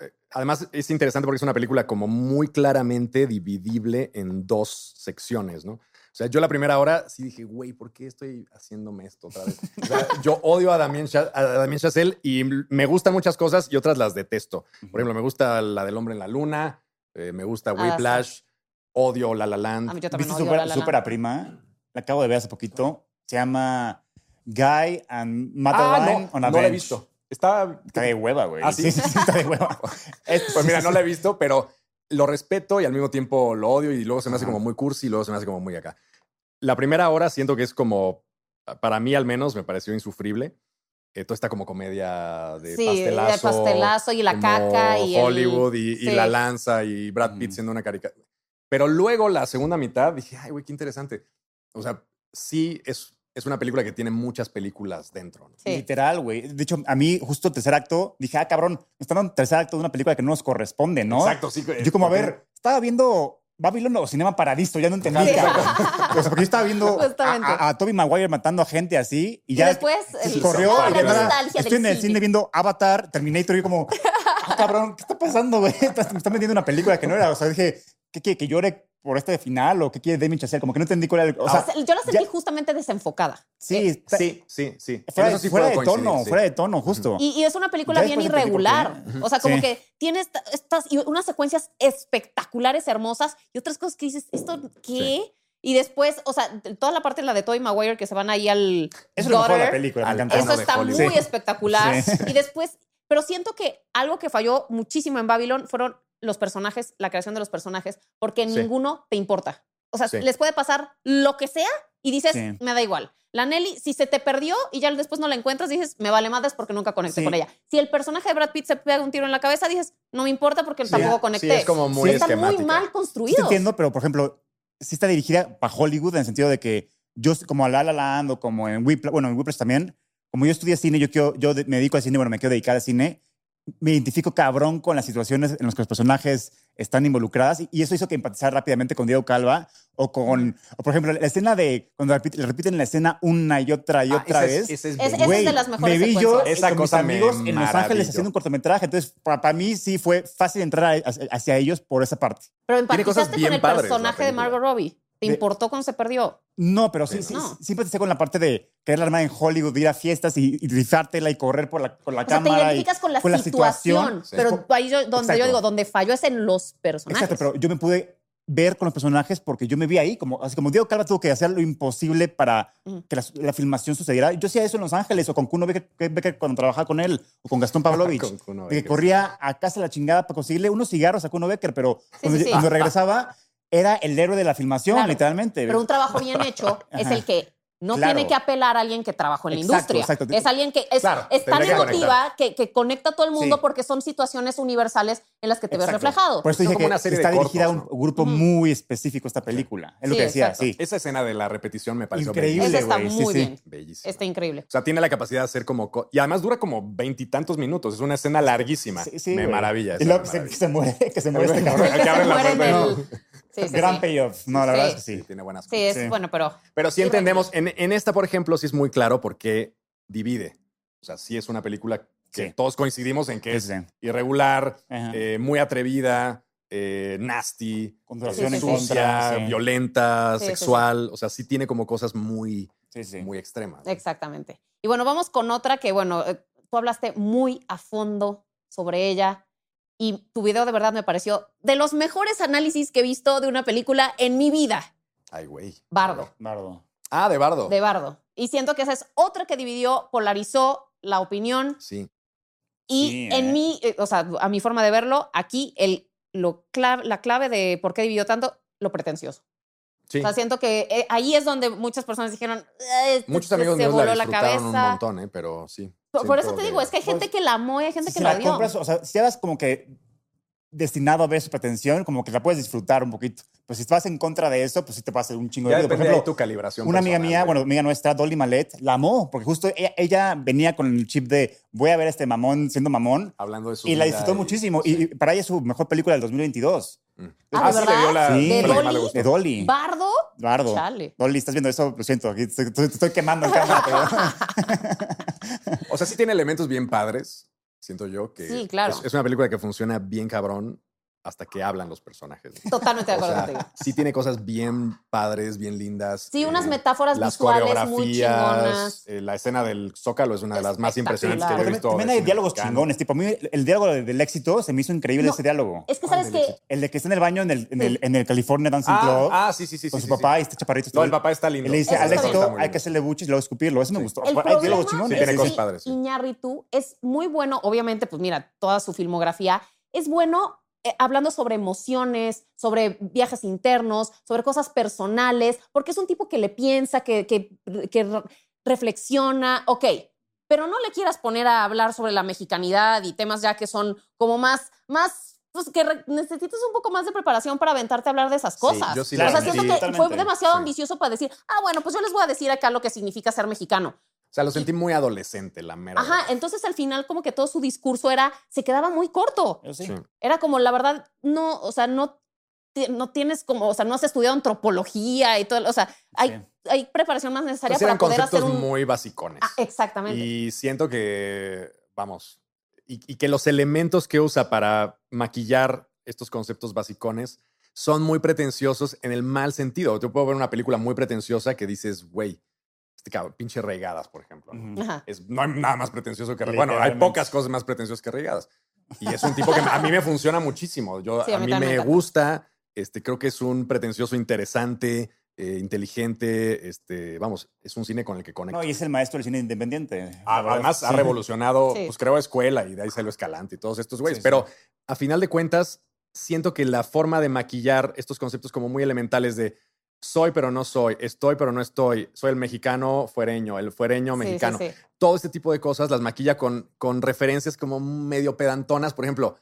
eh, Además, es interesante porque es una película como muy claramente dividible en dos secciones, ¿no? O sea, yo la primera hora sí dije, güey, ¿por qué estoy haciéndome esto otra vez? O sea, yo odio a Damien, Cha- a Damien Chazelle y me gustan muchas cosas y otras las detesto. Por ejemplo, me gusta la del hombre en la luna, eh, me gusta Ah, Whiplash, odio La La Land. A mí yo también ¿Viste odio Super, La La Land. Super a Prima? La acabo de ver hace poquito. Se llama Guy and ah, Madeline no, on no a la he visto. Está, Está de hueva, güey. ¿Ah, sí? está de hueva. Es- Pues mira, no la he visto, pero lo respeto y al mismo tiempo lo odio y luego se me hace como muy cursi y luego se me hace como muy acá. La primera hora siento que es como, para mí al menos, me pareció insufrible. eh, toda esta como comedia de Sí, pastelazo. de pastelazo y la caca y el- Hollywood y, y sí. la lanza y Brad Pitt siendo una caricatura. Pero luego la segunda mitad dije, ay, güey, qué interesante. O sea, sí es, es una película que tiene muchas películas dentro. ¿no? Sí. Literal, güey. De hecho, a mí, justo tercer acto, dije, ah, cabrón, me están dando tercer acto de una película que no nos corresponde, ¿no? Exacto, sí. Yo como, a ver, estaba viendo Babylon o Cinema Paradiso, ya no entendí. O sea, porque yo estaba viendo a, a, a Tobey Maguire matando a gente así y Y ya después, se el- corrió y de nada, nostalgia estoy en el cine viendo Avatar, Terminator y yo como, ah, cabrón, ¿qué está pasando, güey? Me están vendiendo una película que no era. O sea, dije, ¿qué quiere que llore por este final o qué quiere Demi Chazelle? Como que no entendí cuál era el... O O sea, yo la sentí ya- justamente desenfocada. sí, Eh, Sí, sí, sí. fuera, sí fuera de tono, sí. fuera de tono, justo. Y, y es una película Ya bien irregular. O sea, como Sí. que tiene esta- estas y unas secuencias espectaculares, hermosas, y otras cosas que dices, ¿esto qué? Y después, o sea, toda la parte de la de Tobey Maguire que se van ahí al Eso es lo mejor de la película, Al Eso está muy Sí. espectacular. Sí. Y después, pero siento que algo que falló muchísimo en Babylon fueron los personajes, la creación de los personajes, porque Sí. ninguno te importa. O sea, Sí. les puede pasar lo que sea y dices, Sí. me da igual. La Nelly, si se te perdió y ya después no la encuentras, dices, me vale madres porque nunca conecté Sí. con ella. Si el personaje de Brad Pitt se pega un tiro en la cabeza, dices, no me importa porque Sí. tampoco Sí, conecté. es como muy Sí, Están muy mal Sí te construidos. entiendo, pero por ejemplo, sí está dirigida para Hollywood en el sentido de que yo, como a La La Land o como en Whiplash, bueno, en Whiplash también, como yo estudié cine, yo, quiero, yo me dedico al cine, bueno, me quiero dedicar al cine, me identifico cabrón con las situaciones en las que los personajes están involucradas y, eso hizo que empatizar rápidamente con Diego Calva o con, o por ejemplo, la escena de cuando repite- le repiten la escena una y otra y Ah, otra esa es- vez. esa es Es-. Güey, de las mejores me vi yo. Esa con cosa mis amigos en Los Ángeles haciendo un cortometraje. Entonces, para, para mí sí fue fácil entrar a- hacia, hacia ellos por esa parte. Pero empatizaste con el padres personaje de. Margot Robbie. ¿Te importó cuando se perdió? No, pero sí, Sí, sí, no. sí, con la parte de querer armar en Hollywood, ir a fiestas y, y rifártela y correr por la, por la O sea, te cámara. y- identificas con la con la situación. situación. Sí. Pero ahí yo, donde Exacto. yo digo, donde falló es en los personajes. Exacto, pero yo me pude ver con los personajes porque yo me vi ahí, como, así como Diego Calva tuvo que hacer lo imposible para Ujú. que la, la filmación sucediera. Yo hacía eso en Los Ángeles o con Kuno Becker, Becker cuando trabajaba con él o con Gastón Pavlovich. Con Kuno de que corría a casa la chingada para conseguirle unos cigarros a Kuno Becker, pero cuando, sí, sí. cuando regresaba era el héroe de la filmación, Claro. literalmente. Pero un trabajo bien hecho es el que no Claro. tiene que apelar a alguien que trabajó en la Exacto, industria. exacto. Es alguien que es, Claro, es tan emotiva que, que conecta a todo el mundo Sí. porque son situaciones universales en las que te ves reflejado. Por eso Es dije que una serie de está dirigida a un grupo muy específico esta película. Es lo Sí, que decía, exacto. sí. Esa escena de la repetición me pareció Increíble, está muy sí. bien. Bellísima. Está increíble. O sea, tiene la capacidad de hacer como... co- Y además dura como veintitantos minutos. Es una escena larguísima. Sí, sí, me güey. maravilla. Y luego que se, maravilla. que se muere, que se muere este cabrón. Que abre la puerta. Sí, sí, Gran sí. payoff. No, la Sí. verdad es que Sí, sí. tiene buenas Sí, es Sí. bueno, pero Pero sí Sí, entendemos, en, en esta, por ejemplo, sí es muy claro por qué divide. O sea, sí es una película que Sí. todos coincidimos en que Sí, es irregular, eh, muy atrevida, eh, nasty, sucia, contra, sí. violenta, Sí, sí, sí. sexual. O sea, sí tiene como cosas muy, Sí, sí. muy extremas. Exactamente. Y bueno, vamos con otra que, bueno, eh, tú hablaste muy a fondo sobre ella y tu video de verdad me pareció de los mejores análisis que he visto de una película en mi vida. Ay, güey. Bardo, Bardo. Ah, de Bardo. de Bardo. Y siento que esa es otra que dividió, polarizó la opinión Sí. y Sí, en ¿eh? mi, eh, o sea, a mi forma de verlo, aquí el, lo clave, la clave de por qué dividió tanto, lo pretencioso. Sí. O sea, siento que eh, ahí es donde muchas personas dijeron, "Eh, Muchos se- amigos se míos voló la la cabeza. un montón, ¿eh? Pero sí. Por, por eso te digo, es que hay gente Pues, que la amó y hay gente si que la compras, o sea, si eras como que destinado a ver su pretensión, como que la puedes disfrutar un poquito. Pues si vas en contra de eso, pues sí te va a hacer un chingo Ya de ruido. Por de ejemplo, tu calibración. una amiga mía, bueno, amiga nuestra, Dolly Malet, la amó, porque justo ella, ella venía con el chip de voy a ver a este mamón siendo mamón, Hablando de su y la disfrutó muchísimo. Y, y para ella es su mejor película del 2022. Mm. Ah, ¿de sí, le verdad? dio la, Sí. ¿De Dolly? gustó. De Dolly. Bardo, Bardo. chale. Dolly, estás viendo eso, lo siento, aquí te, estoy quemando en cámara, pero O sea, sí tiene elementos bien padres, siento yo, que Sí, claro. es, es una película que funciona bien cabrón hasta que hablan los personajes. ¿no? Totalmente de O acuerdo sea, contigo. sí tiene cosas bien padres, bien lindas. Sí, unas eh, metáforas las visuales muy coreografías, chingonas. eh, la escena del Zócalo es una de las más impresionantes que yo he visto. también de hay diálogos mexicano. chingones. Tipo, a mí el, diálogo del éxito se me hizo increíble No, ese diálogo. Es que ¿Cuál sabes que? El de que está en el baño en el, en el, en el California Dancing Club Ah, ah, sí, sí, sí. con sí, su sí, papá sí. y este chaparrito. está No, el papá está lindo. Y le dice, al éxito muy hay que hacerle buches y luego escupirlo. Eso me gustó. el hay diálogos chingones. Tiene es cosas padres, sí. Iñárritu es muy bueno, obviamente, pues mira, toda su filmografía es bueno eh, hablando sobre emociones, sobre viajes internos, sobre cosas personales, porque es un tipo que le piensa, que, que, que re- reflexiona, ok, pero no le quieras poner a hablar sobre la mexicanidad y temas ya que son como más, más, pues que necesitas un poco más de preparación para aventarte a hablar de esas cosas. yo sí o lo sea, siento que fue demasiado Sí. ambicioso para decir, ah, bueno, pues yo les voy a decir acá lo que significa ser mexicano. O sea, lo sentí muy adolescente, la mera. Ajá, verdad. entonces al final como que todo su discurso era, se quedaba muy corto. Sí. Sí. Era como, la verdad, no, o sea, no, no tienes como, o sea, no has estudiado antropología y todo, o sea, hay, Sí. hay preparación más necesaria eran para poder hacer conceptos un... muy basicones. Ah, exactamente. Y siento que, vamos, y, y que los elementos que usa para maquillar estos conceptos basicones son muy pretenciosos en el mal sentido. Yo puedo ver una película muy pretenciosa que dices, güey, pinche regadas, por ejemplo. ¿no? Ajá. Es, no hay nada más pretencioso que Regadas. Bueno, hay pocas cosas más pretenciosas que regadas. Y es un tipo que a mí me funciona muchísimo. Yo, Sí, a, mí me gusta. Este, creo que es un pretencioso interesante, eh, inteligente. Este, vamos, es un cine con el que conecto. No, y es el maestro del cine independiente. la A- verdad. Además, ha revolucionado, Sí. pues creo, Escuela y de ahí salió Escalante y todos estos güeyes. Sí, sí. Pero a final de cuentas, siento que la forma de maquillar estos conceptos como muy elementales de soy pero no soy, estoy pero no estoy, soy el mexicano fuereño, el fuereño Sí, sí, mexicano. sí. Todo este tipo de cosas las maquilla con, con referencias como medio pedantonas. Por ejemplo,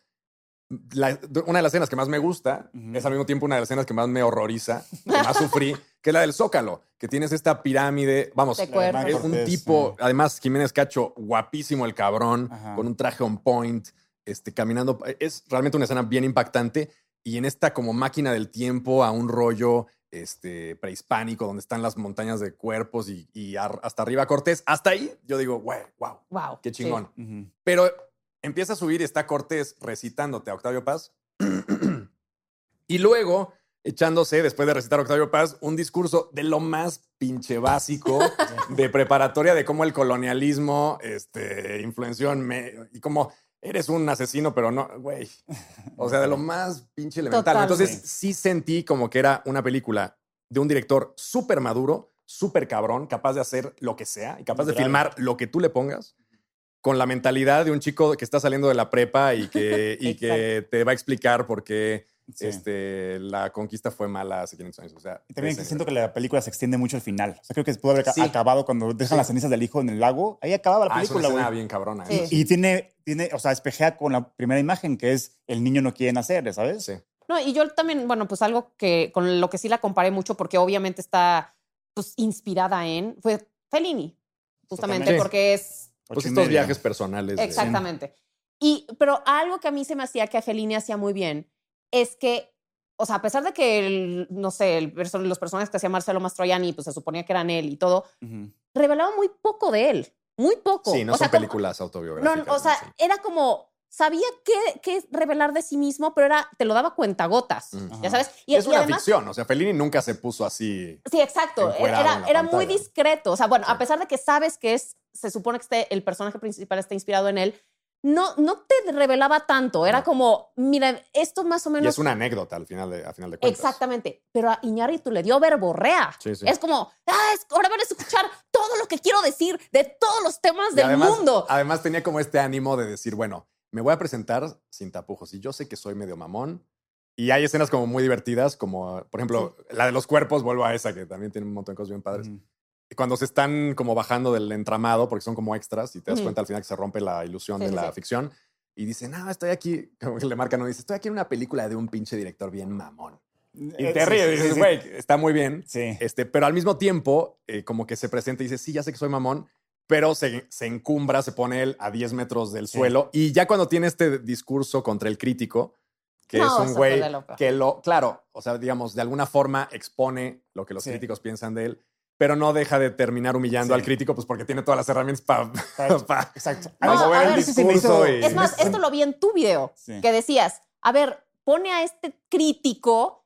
la- una de las escenas que más me gusta es al mismo tiempo una de las escenas que más me horroriza, que más sufrí, que es la del Zócalo, que tienes esta pirámide, vamos, es un tipo, sí. además Jiménez Cacho, guapísimo el cabrón, Ajá. con un traje on point, este, caminando. Es realmente una escena bien impactante y en esta como máquina del tiempo a un rollo este, prehispánico donde están las montañas de cuerpos y, y ar- hasta arriba Cortés. Hasta ahí yo digo, güey, wow, Wow. qué chingón. Pero empieza a subir y está Cortés recitándote a Octavio Paz. y luego echándose, después de recitar a Octavio Paz, un discurso de lo más pinche básico de preparatoria de cómo el colonialismo este, influenció en me y cómo eres un asesino, pero no, güey. O sea, de lo más pinche elemental. Total, Entonces, sí. sí sentí como que era una película de un director súper maduro, súper cabrón, capaz de hacer lo que sea y capaz de filmar lo que tú le pongas con la mentalidad de un chico que está saliendo de la prepa y que, y que te va a explicar por qué Sí. este, la conquista fue mala hace 500 años. O sea, Y también siento que la película se extiende mucho al final. O sea, creo que pudo haber Sí. acabado cuando dejan Sí. las cenizas del hijo en el lago. Ahí acababa la Ah, es una película, escena güey. bien cabrona. Sí. Y tiene, tiene, o sea, espejea con la primera imagen, que es el niño no quiere nacer, ¿sabes? Sí. No, y yo también, bueno, pues algo que con lo que sí la comparé mucho, porque obviamente está pues, inspirada en, fue Fellini, justamente, porque es Pues estos viajes personales. de- Exactamente. Y, pero algo que a mí se me hacía que a Fellini hacía muy bien es que, o sea, a pesar de que, el, no sé, el los personajes que hacía Marcelo Mastroianni, pues se suponía que eran él y todo, revelaba muy poco de él. Muy poco. Sí, no o sea, son como- películas no, autobiográficas. o sea, era como, sabía qué, qué revelar de sí mismo, pero era, te lo daba cuentagotas, Mm. ya Ajá. sabes. Y, es y una además, ficción. O sea, Fellini nunca se puso así. Sí, exacto. en Era, era muy discreto. O sea, bueno, Sí. a pesar de que sabes que es, se supone que este, el personaje principal está inspirado en él, no, no te revelaba tanto. Era No. como, mira, esto más o Y menos. es una anécdota al final de, a final de cuentas. Exactamente. Pero a Iñárritu le dio verborrea. Sí, sí. Es como, ah, es- ahora van a escuchar todo lo que quiero decir de todos los temas Y del además, mundo. Además tenía como este ánimo de decir, bueno, me voy a presentar sin tapujos. Y yo sé que soy medio mamón. Y hay escenas como muy divertidas, como por ejemplo la de los cuerpos, vuelvo a esa, que también tiene un montón de cosas bien padres. Cuando se están como bajando del entramado, porque son como extras, y te das cuenta al final que se rompe la ilusión Sí, de sí, la sí. ficción. Y dice, no, estoy aquí, como que le marcan, no dice, estoy aquí en una película de un pinche director bien mamón. Y Eh, te ríes, sí, y dices, sí. güey, está muy bien. Sí. Este, pero al mismo tiempo, eh, como que se presenta y dice, sí, ya sé que soy mamón, pero se, se encumbra, se pone él a 10 metros del Sí. suelo. Y ya cuando tiene este discurso contra el crítico, que No, es un güey que lo, claro, o sea, digamos, de alguna forma expone lo que los Sí. críticos piensan de él, pero no deja de terminar humillando Sí. al crítico, pues porque tiene todas las herramientas para Exacto. No, mover ver, el discurso. y- Es más, esto lo vi en tu video, Sí. que decías, a ver, pone a este crítico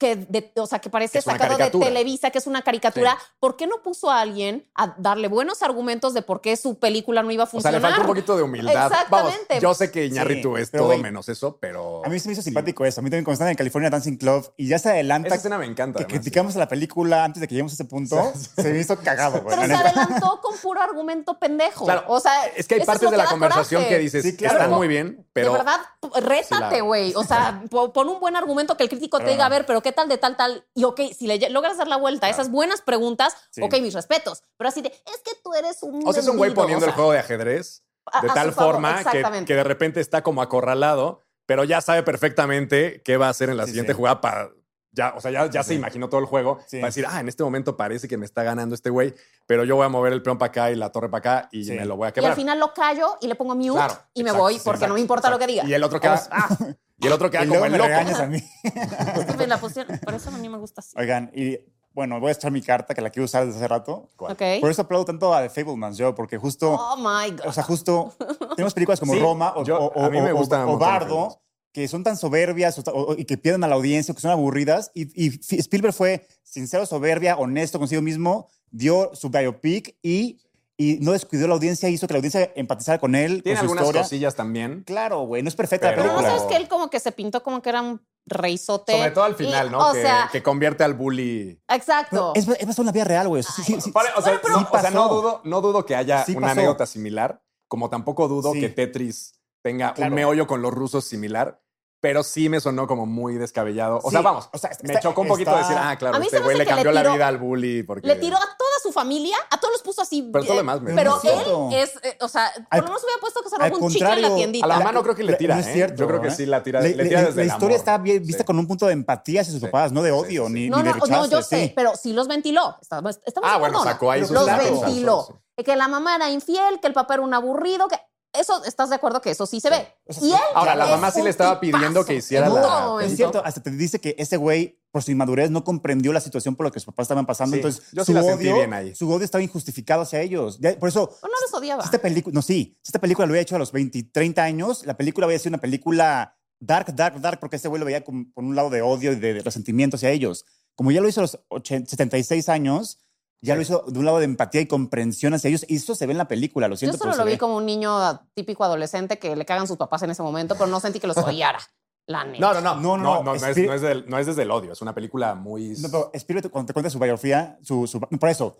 que, de- o sea, que parece Que sacado de. Televisa, que es una caricatura. ¿Por qué no puso a alguien a darle buenos argumentos de por qué su película no iba a O sea, funcionar? le falta un poquito de humildad. Vamos, Exactamente. yo sé que Iñárritu Sí, es todo menos eso, pero... A mí se me hizo sí. simpático eso. A mí también cuando están en California Dancing Club y ya se adelanta Esa escena me encanta. que además, sí. criticamos a la película antes de que lleguemos a ese punto, se me hizo cagado, güey. Pero se neta. adelantó con puro argumento pendejo. Claro, o sea, Es que hay es partes de la conversación coraje. que dices, Sí, claro. están muy bien, pero... de verdad, rétate, güey. O sea, po- pon un buen argumento que el crítico te diga, a ver, pero qué tal de tal, tal. Y ok, si le logras dar la vuelta a Claro. esas buenas preguntas, Sí. ok, mis respetos. Pero así de, es que tú eres un. O sea, es un güey vendido", poniendo o el sea, juego de ajedrez a- de a tal favor, forma que, que de repente está como acorralado, pero ya sabe perfectamente qué va a hacer en la Sí, siguiente sí. jugada para... Ya, o sea, ya, ya se imaginó todo el juego Sí. para decir, ah, en este momento parece que me está ganando este güey, pero yo voy a mover el peón para acá y la torre para acá y Sí. me lo voy a Y quebrar. al final lo callo y le pongo mute Claro, y me exacto, voy sí, porque no exacto, me importa lo que exacto. diga. Y el otro queda, ah, y el otro queda Y como luego el me loco. regañas a mí. Es que la pusieron- por eso a mí me gusta así. Oigan, y bueno, voy a echar mi carta que la quiero usar desde hace rato. ¿Cuál? Ok. Por eso aplaudo tanto a The Fablemans yo, porque justo, Oh my God. o sea, justo tenemos películas como Sí, Roma o, yo- o- a mí me o- gusta o- Bardo, que son tan soberbias o- o- y que pierden a la audiencia, que son aburridas. Y, y Spielberg fue sincero, soberbia, honesto consigo mismo, dio su biopic y, y no descuidó la audiencia, hizo que la audiencia empatizara con él, Tiene con su algunas historia. cosillas también. Claro, güey, no es perfecta Pero- la Pero no sabes que él como que se pintó como que era un reizote. Sobre todo al Y, final, ¿no? O que, sea, que convierte al bully. exacto. Pero es, es basado en la vida real, güey. Sí, sí, sí. Vale, o sea, pero- no, o sea, no pasó. dudo, no dudo que haya Sí una pasó. anécdota similar, como tampoco dudo Sí. que Tetris tenga Claro. un meollo con los rusos similar, pero sí me sonó como muy descabellado. O Sí, sea, vamos, o sea, me está- chocó un poquito está- decir, ah, claro, A mí este se me güey le que le cambió la tiró- vida al bully porque... Le tiró a toda su familia, a todos los puso así. Pero todo lo eh, demás me- Pero No él es, eh, o sea, por Al- lo menos hubiera puesto que se robó un chicle en la tiendita. A la mano creo que le tira, No es ¿eh? cierto, Yo creo que ¿eh? sí la tira, La, le tira desde la el historia amor. está bien vista Sí. con un punto de empatía hacia sus Sí. papás, no de odio sí, sí. ni, No, ni de no, rechazo. no, yo sé, sí. pero sí los ventiló. Estamos, estamos Ah, bueno, ¿no? sacó ahí sus Los ventiló. Que la mamá era infiel, que el papá era un aburrido, que eso, ¿estás de acuerdo que eso sí se ve? Sea, y sí. él Ahora, la mamá sí le estaba pidiendo que hiciera la- Es cierto, hasta te dice que ese güey, por su inmadurez, no comprendió la situación por la que sus papás estaban pasando. Sí, Entonces, yo sí su, la sentí odio, bien ahí. su odio estaba injustificado hacia ellos. Por eso, O no los odiaba. si esta película, no, sí, si esta película lo hubiera hecho a los 20, 30 años, la película hubiera sido una película dark, dark, dark, porque este güey lo veía con, con un lado de odio y de, de resentimiento hacia ellos. Como ya lo hizo a los 80, 76 años, ya lo hizo de un lado de empatía y comprensión hacia ellos. Y eso se ve en la película, lo Yo siento. solo pero lo vi ve. como un niño típico adolescente que le cagan sus papás en ese momento, pero no sentí que los odiara. La neta. No, no, no, No, no, no, no, no, es, Spirit- no, es del- no es desde el odio, es una película muy... No, pero Spirit, cuando te cuenta su biografía, su, su- por eso,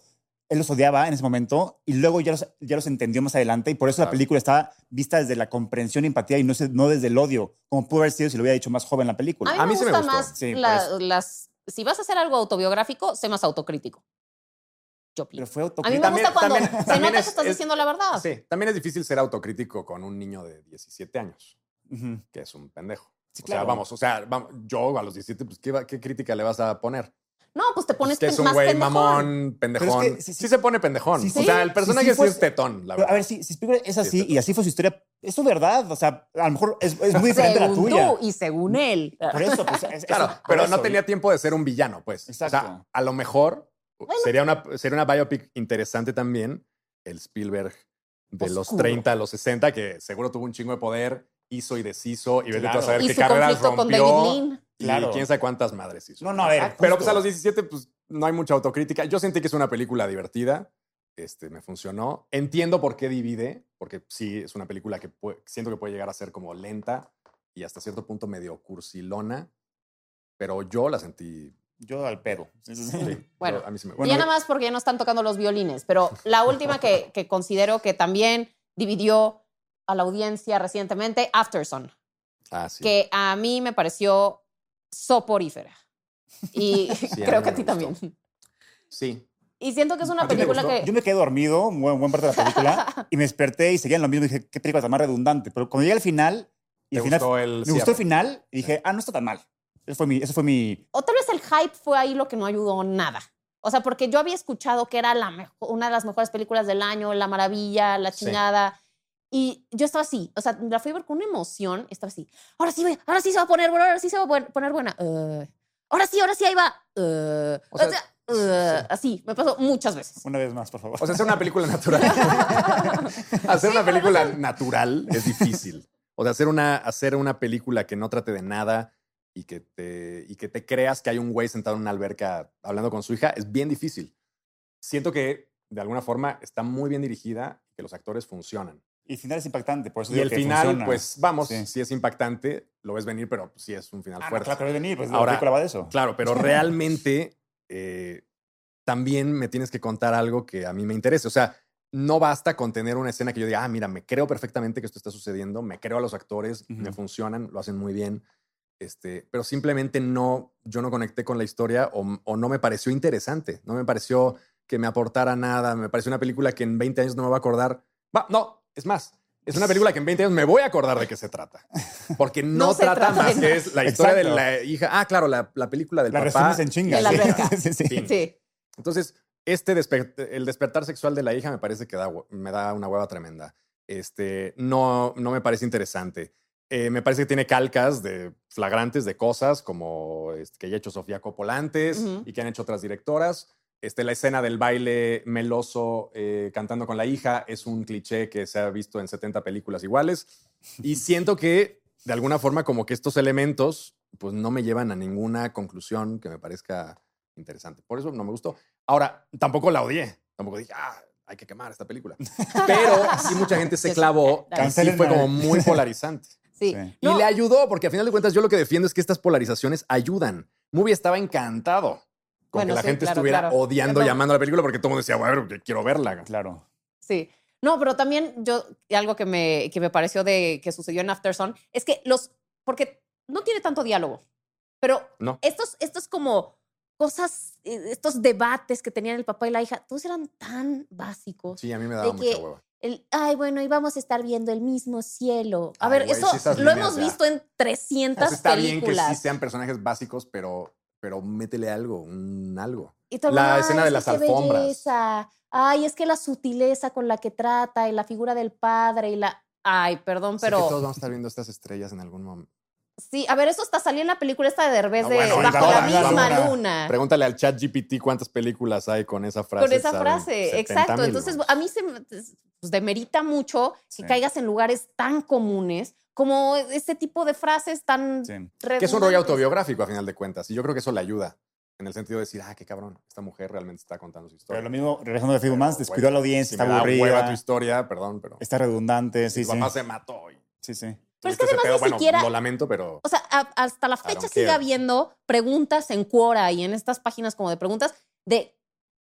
él los odiaba en ese momento y luego ya los, ya los entendió más adelante y por eso la Claro. película está vista desde la comprensión y empatía y no, se- no desde el odio, como pudo haber sido si lo hubiera dicho más joven la película. A mí, A me mí sí me gusta gustó. más Sí, la- las... Si vas a hacer algo autobiográfico, sé más autocrítico. Yo Pero fue A mí me También- gusta cuando también- se también nota es- que estás es- diciendo la verdad. Sí, también es difícil ser autocrítico con un niño de 17 años, Ujú. que es un pendejo. Sí, O sea, claro. vamos, o sea, vamos, yo a los 17, pues, ¿qué, qué crítica le vas a poner? No, pues te pones Pues que es un más güey pendejón. mamón, pendejón. Es que sí, sí, sí. se pone pendejón. Sí, o sea, el personaje sí es tetón, la verdad. a ver, si, si Spielberg es así y así fue su historia, es su verdad. O sea, a lo mejor es, es muy diferente a la según tuya. tú y según él. Por eso, pues. es- Claro, eso- por pero no eso. tenía tiempo de ser un villano, pues. O sea, Exacto. a lo mejor sería, una, sería una biopic interesante también, el Spielberg de los Oscuro. 30 a los 60, que seguro tuvo un chingo de poder, hizo y deshizo, y vete a saber Y qué su carreras rompió. David Lean. Y Claro. quién sabe cuántas madres hizo. No, no, a ver. Pero justo. pues a los 17, pues no hay mucha autocrítica. Yo sentí que es una película divertida. Este, me funcionó. Entiendo por qué divide, porque sí, es una película que pue- siento que puede llegar a ser como lenta y hasta cierto punto medio cursilona, pero yo la sentí. Yo al pedo. Sí, sí, sí. sí, Bueno, yo- a mí sí me ya nada más porque ya no están tocando los violines, pero la última que, que considero que también dividió a la audiencia recientemente, Afterson, Ah, sí. que a mí me pareció soporífera. Y creo que a ti gustó. también. Sí. Y siento que es una película que... Yo me quedé dormido, un buen, buen parte de la película, y me desperté y seguía en lo mismo. Y dije, qué película tan más redundante. Pero cuando llegué al final, y ¿Te al final gustó el me cierre? gustó el final, y dije, ah, no está tan mal. Eso fue mi. Eso fue mi O tal vez el hype fue ahí lo que no ayudó nada. O sea, porque yo había escuchado que era la mejo- una de las mejores películas del año, La Maravilla, La Sí. Chingada. Y yo estaba así, o sea, la fui a ver con una emoción, estaba así, ahora sí, ahora sí se va a poner buena, ahora sí se va a poner- buena. Uh, ahora sí, ahora sí, ahí va. Uh, O o sea, sea, uh, así, me pasó muchas veces. una vez más, por favor. O sea, hacer una película natural. hacer una película natural es difícil. O sea, hacer una, hacer una película que no trate de nada y que, te, y que te creas que hay un güey sentado en una alberca hablando con su hija es bien difícil. Siento que de alguna forma está muy bien dirigida y que los actores funcionan. y el final es impactante, por eso Y digo el que final, funciona. pues vamos, Sí. sí. es impactante. lo ves venir, pero sí es un final Ah, no, fuerte. claro que va a venir, pues la Ahora- película va de eso. Claro, pero realmente eh, también me tienes que contar algo que a mí me interese. O sea, no basta con tener una escena que yo diga, ah, mira, me creo perfectamente que esto está sucediendo, me creo a los actores, me Ujú. funcionan, lo hacen muy bien. Este, pero simplemente no, yo no conecté con la historia o, o no me pareció interesante, no me pareció que me aportara nada, me pareció una película que en 20 años no me va a acordar. Va, no, es más, es una película que en 20 años me voy a acordar de qué se trata. Porque no, No trata, trata más que es la historia Exacto. de la hija. Ah, claro, la, la película del La papá. en chinga. de la sí. Sí, sí. Sí. Entonces, este desper- el despertar sexual de la hija me parece que da, me da una hueva tremenda. Este, no, no me parece interesante. Eh, me parece que tiene calcas de flagrantes de cosas como este, que ya ha hecho Sofía Coppola antes y que han hecho otras directoras. Este, la escena del baile meloso eh, cantando con la hija es un cliché que se ha visto en 70 películas iguales. Y siento que, de alguna forma, como que estos elementos pues no me llevan a ninguna conclusión que me parezca interesante. Por eso no me gustó. Ahora, tampoco la odié. Tampoco dije, ah, hay que quemar esta película. Pero sí mucha gente se clavó la- y sí fue como muy polarizante. Sí. Sí. No, Y le ayudó, porque a final de cuentas yo lo que defiendo es que estas polarizaciones ayudan. Movie estaba encantado con Bueno, que la sí, gente claro, estuviera claro. odiando, llamando a la película, porque todo el mundo decía, bueno, quiero verla. Claro. Sí. No, pero también yo, algo que me, que me pareció de que sucedió en Afterson es que los, porque no tiene tanto diálogo, pero No. estos, estos como cosas, eh, estos debates que tenían el papá y la hija, todos eran tan básicos. Sí, a mí me daba mucha que- hueva. El, ay, bueno, y vamos a estar viendo el mismo cielo. A Ay, ver, eso lo líneas hemos ya. visto en 300 O sea, está bien que películas. sí sean personajes básicos, pero, pero métele algo, un algo. Y todo, La "Ay, escena de las alfombras". belleza. Ay, es que la sutileza con la que trata y la figura del padre y la... Ay, perdón, Sé que pero... todos vamos a estar viendo estas estrellas en algún momento. Sí, a ver, eso hasta salió en la película esta de Derbez No, de bueno, Bajo todas, la misma luna. Pregúntale al chat GPT cuántas películas hay con esa frase. Con esa frase, 70,000, exacto. Entonces, a mí se me pues, demerita mucho que Sí. caigas en lugares tan comunes como ese tipo de frases tan Sí. que es un rollo autobiográfico a final de cuentas. Y yo creo que eso le ayuda. En el sentido de decir, ah, qué cabrón, esta mujer realmente está contando su historia. Pero lo mismo, regresando de Pero, descuidó a la audiencia, si está me da hueva tu aburrida, historia, perdón, pero está redundante, sí, tu sí. papá se mató. Y Sí, sí. Pero es que ese además pedo. ni bueno, siquiera- lo lamento, pero O sea, a- hasta la fecha sigue care. habiendo preguntas en Quora y en estas páginas como de preguntas de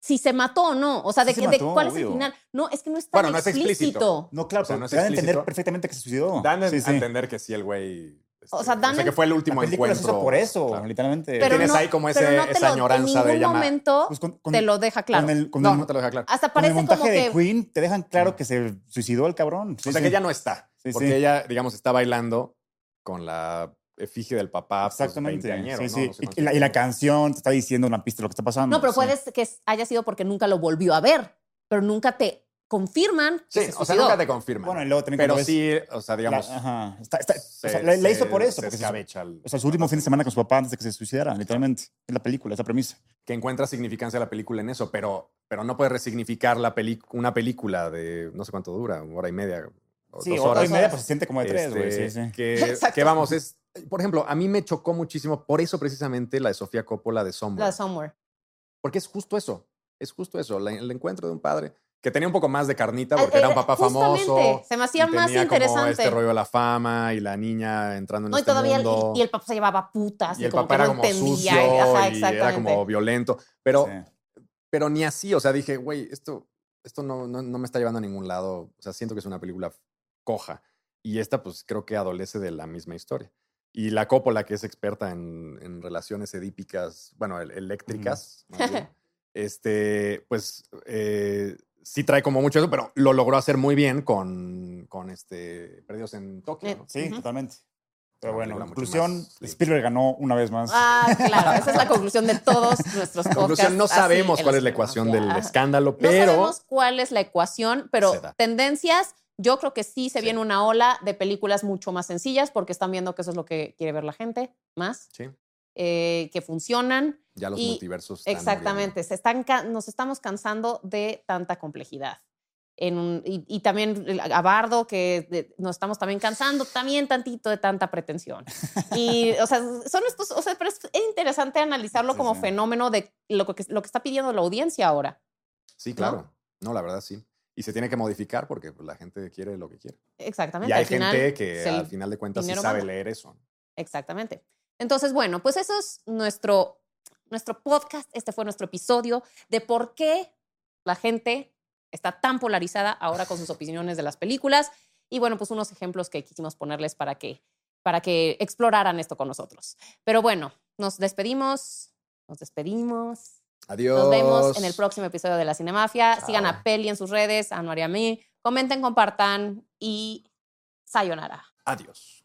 si se mató o no. O sea, de, Sí se de mató, cuál es el final. No, es que no es tan Bueno, no es explícito. No, claro, O sea, no es dan a entender perfectamente que se suicidó. dan a sí. entender que sí el güey. O sea, dan que en- fue el último encuentro. hizo por eso, claro. literalmente. Pero Tienes no, ahí como ese- pero no te esa lo- añoranza en de ningún llamar. momento Pues con- con- te lo deja claro. Con el, con No, el- no te lo deja claro. Hasta con el parece montaje como de que... Queen te dejan claro que se suicidó el cabrón. Sí, o sea sí. que ya no está. Sí, porque sí. ella, digamos, está bailando con la efigie del papá. pues, Exactamente. sí, sí. No sé Y- la, y la años. canción te está diciendo una pista de lo que está pasando. No, pero sí. puede que haya sido porque nunca lo volvió a ver, pero nunca te confirman que Sí, se o sea, nunca te confirman. Bueno, y luego también Pero sí, o sea, la- digamos. ajá. Está- está- o se- sea, la, la hizo se- por eso. se porque se- el- o sea, su último fin de semana con su papá antes de que se suicidara, literalmente. Es la película, es la premisa. que encuentra significancia a la película en eso, pero, pero no puedes resignificar la peli- una película de no sé cuánto dura, una hora y media o Sí, dos hora horas. y media, pues se siente como de tres, güey. Este, Sí, sí. Que, Exacto. que vamos, es. Por ejemplo, a mí me chocó muchísimo, por eso precisamente la de Sofía Coppola de Somewhere. La de Somewhere. Porque es justo eso. Es justo eso. la- el encuentro de un padre que tenía un poco más de carnita Ah, porque era un era- papá famoso. se me hacía y más tenía como interesante. este rollo de la fama y la niña entrando en No, y este todavía el- mundo. y, el papá se llevaba putas y, y el como papá que era no como entendía. sucio Ajá, y era como violento. Pero, Sí. pero ni así. O sea, dije, güey, esto, esto no, no, no me está llevando a ningún lado. O sea, siento que es una película coja. Y esta, pues creo que adolece de la misma historia. Y la Coppola, que es experta en, en relaciones edípicas, bueno, el- eléctricas, más bien, este, pues eh, sí trae como mucho eso, pero lo logró hacer muy bien con, con este Perdidos en Tokio. ¿no? Sí, totalmente. Pero bueno, mucho conclusión, más. Spielberg ganó una vez más. Ah, claro, esa es la conclusión de todos nuestros podcasts. Conclusión, no sabemos cuál es la ecuación del Ajá. escándalo, No pero sabemos cuál es la ecuación, pero tendencias, yo creo que sí se Sí. viene una ola de películas mucho más sencillas porque están viendo que eso es lo que quiere ver la gente más, sí, eh, que funcionan. ya los Y- multiversos. están Exactamente, se están, nos estamos cansando de tanta complejidad. En un- y, y también a Bardo, que de- nos estamos también cansando también tantito de tanta pretensión. Y, o sea, son estos, o sea, pero es interesante analizarlo Sí, como sí. fenómeno de lo que, lo que está pidiendo la audiencia ahora. Sí, claro. ¿No? la verdad sí. Y se tiene que modificar porque pues, la gente quiere lo que quiere. Exactamente. Y hay al final, gente que al final de cuentas sí sabe manda. leer eso. Exactamente. Entonces, bueno, pues eso es nuestro, nuestro podcast. Este fue nuestro episodio de por qué la gente está tan polarizada ahora con sus opiniones de las películas. Y bueno, pues unos ejemplos que quisimos ponerles para que, para que exploraran esto con nosotros. Pero bueno, nos despedimos. Nos despedimos. Adiós. Nos vemos en el próximo episodio de La Cinemafia. Chao. Sigan a Peli en sus redes, a a mí. Comenten, compartan y sayonara. Adiós.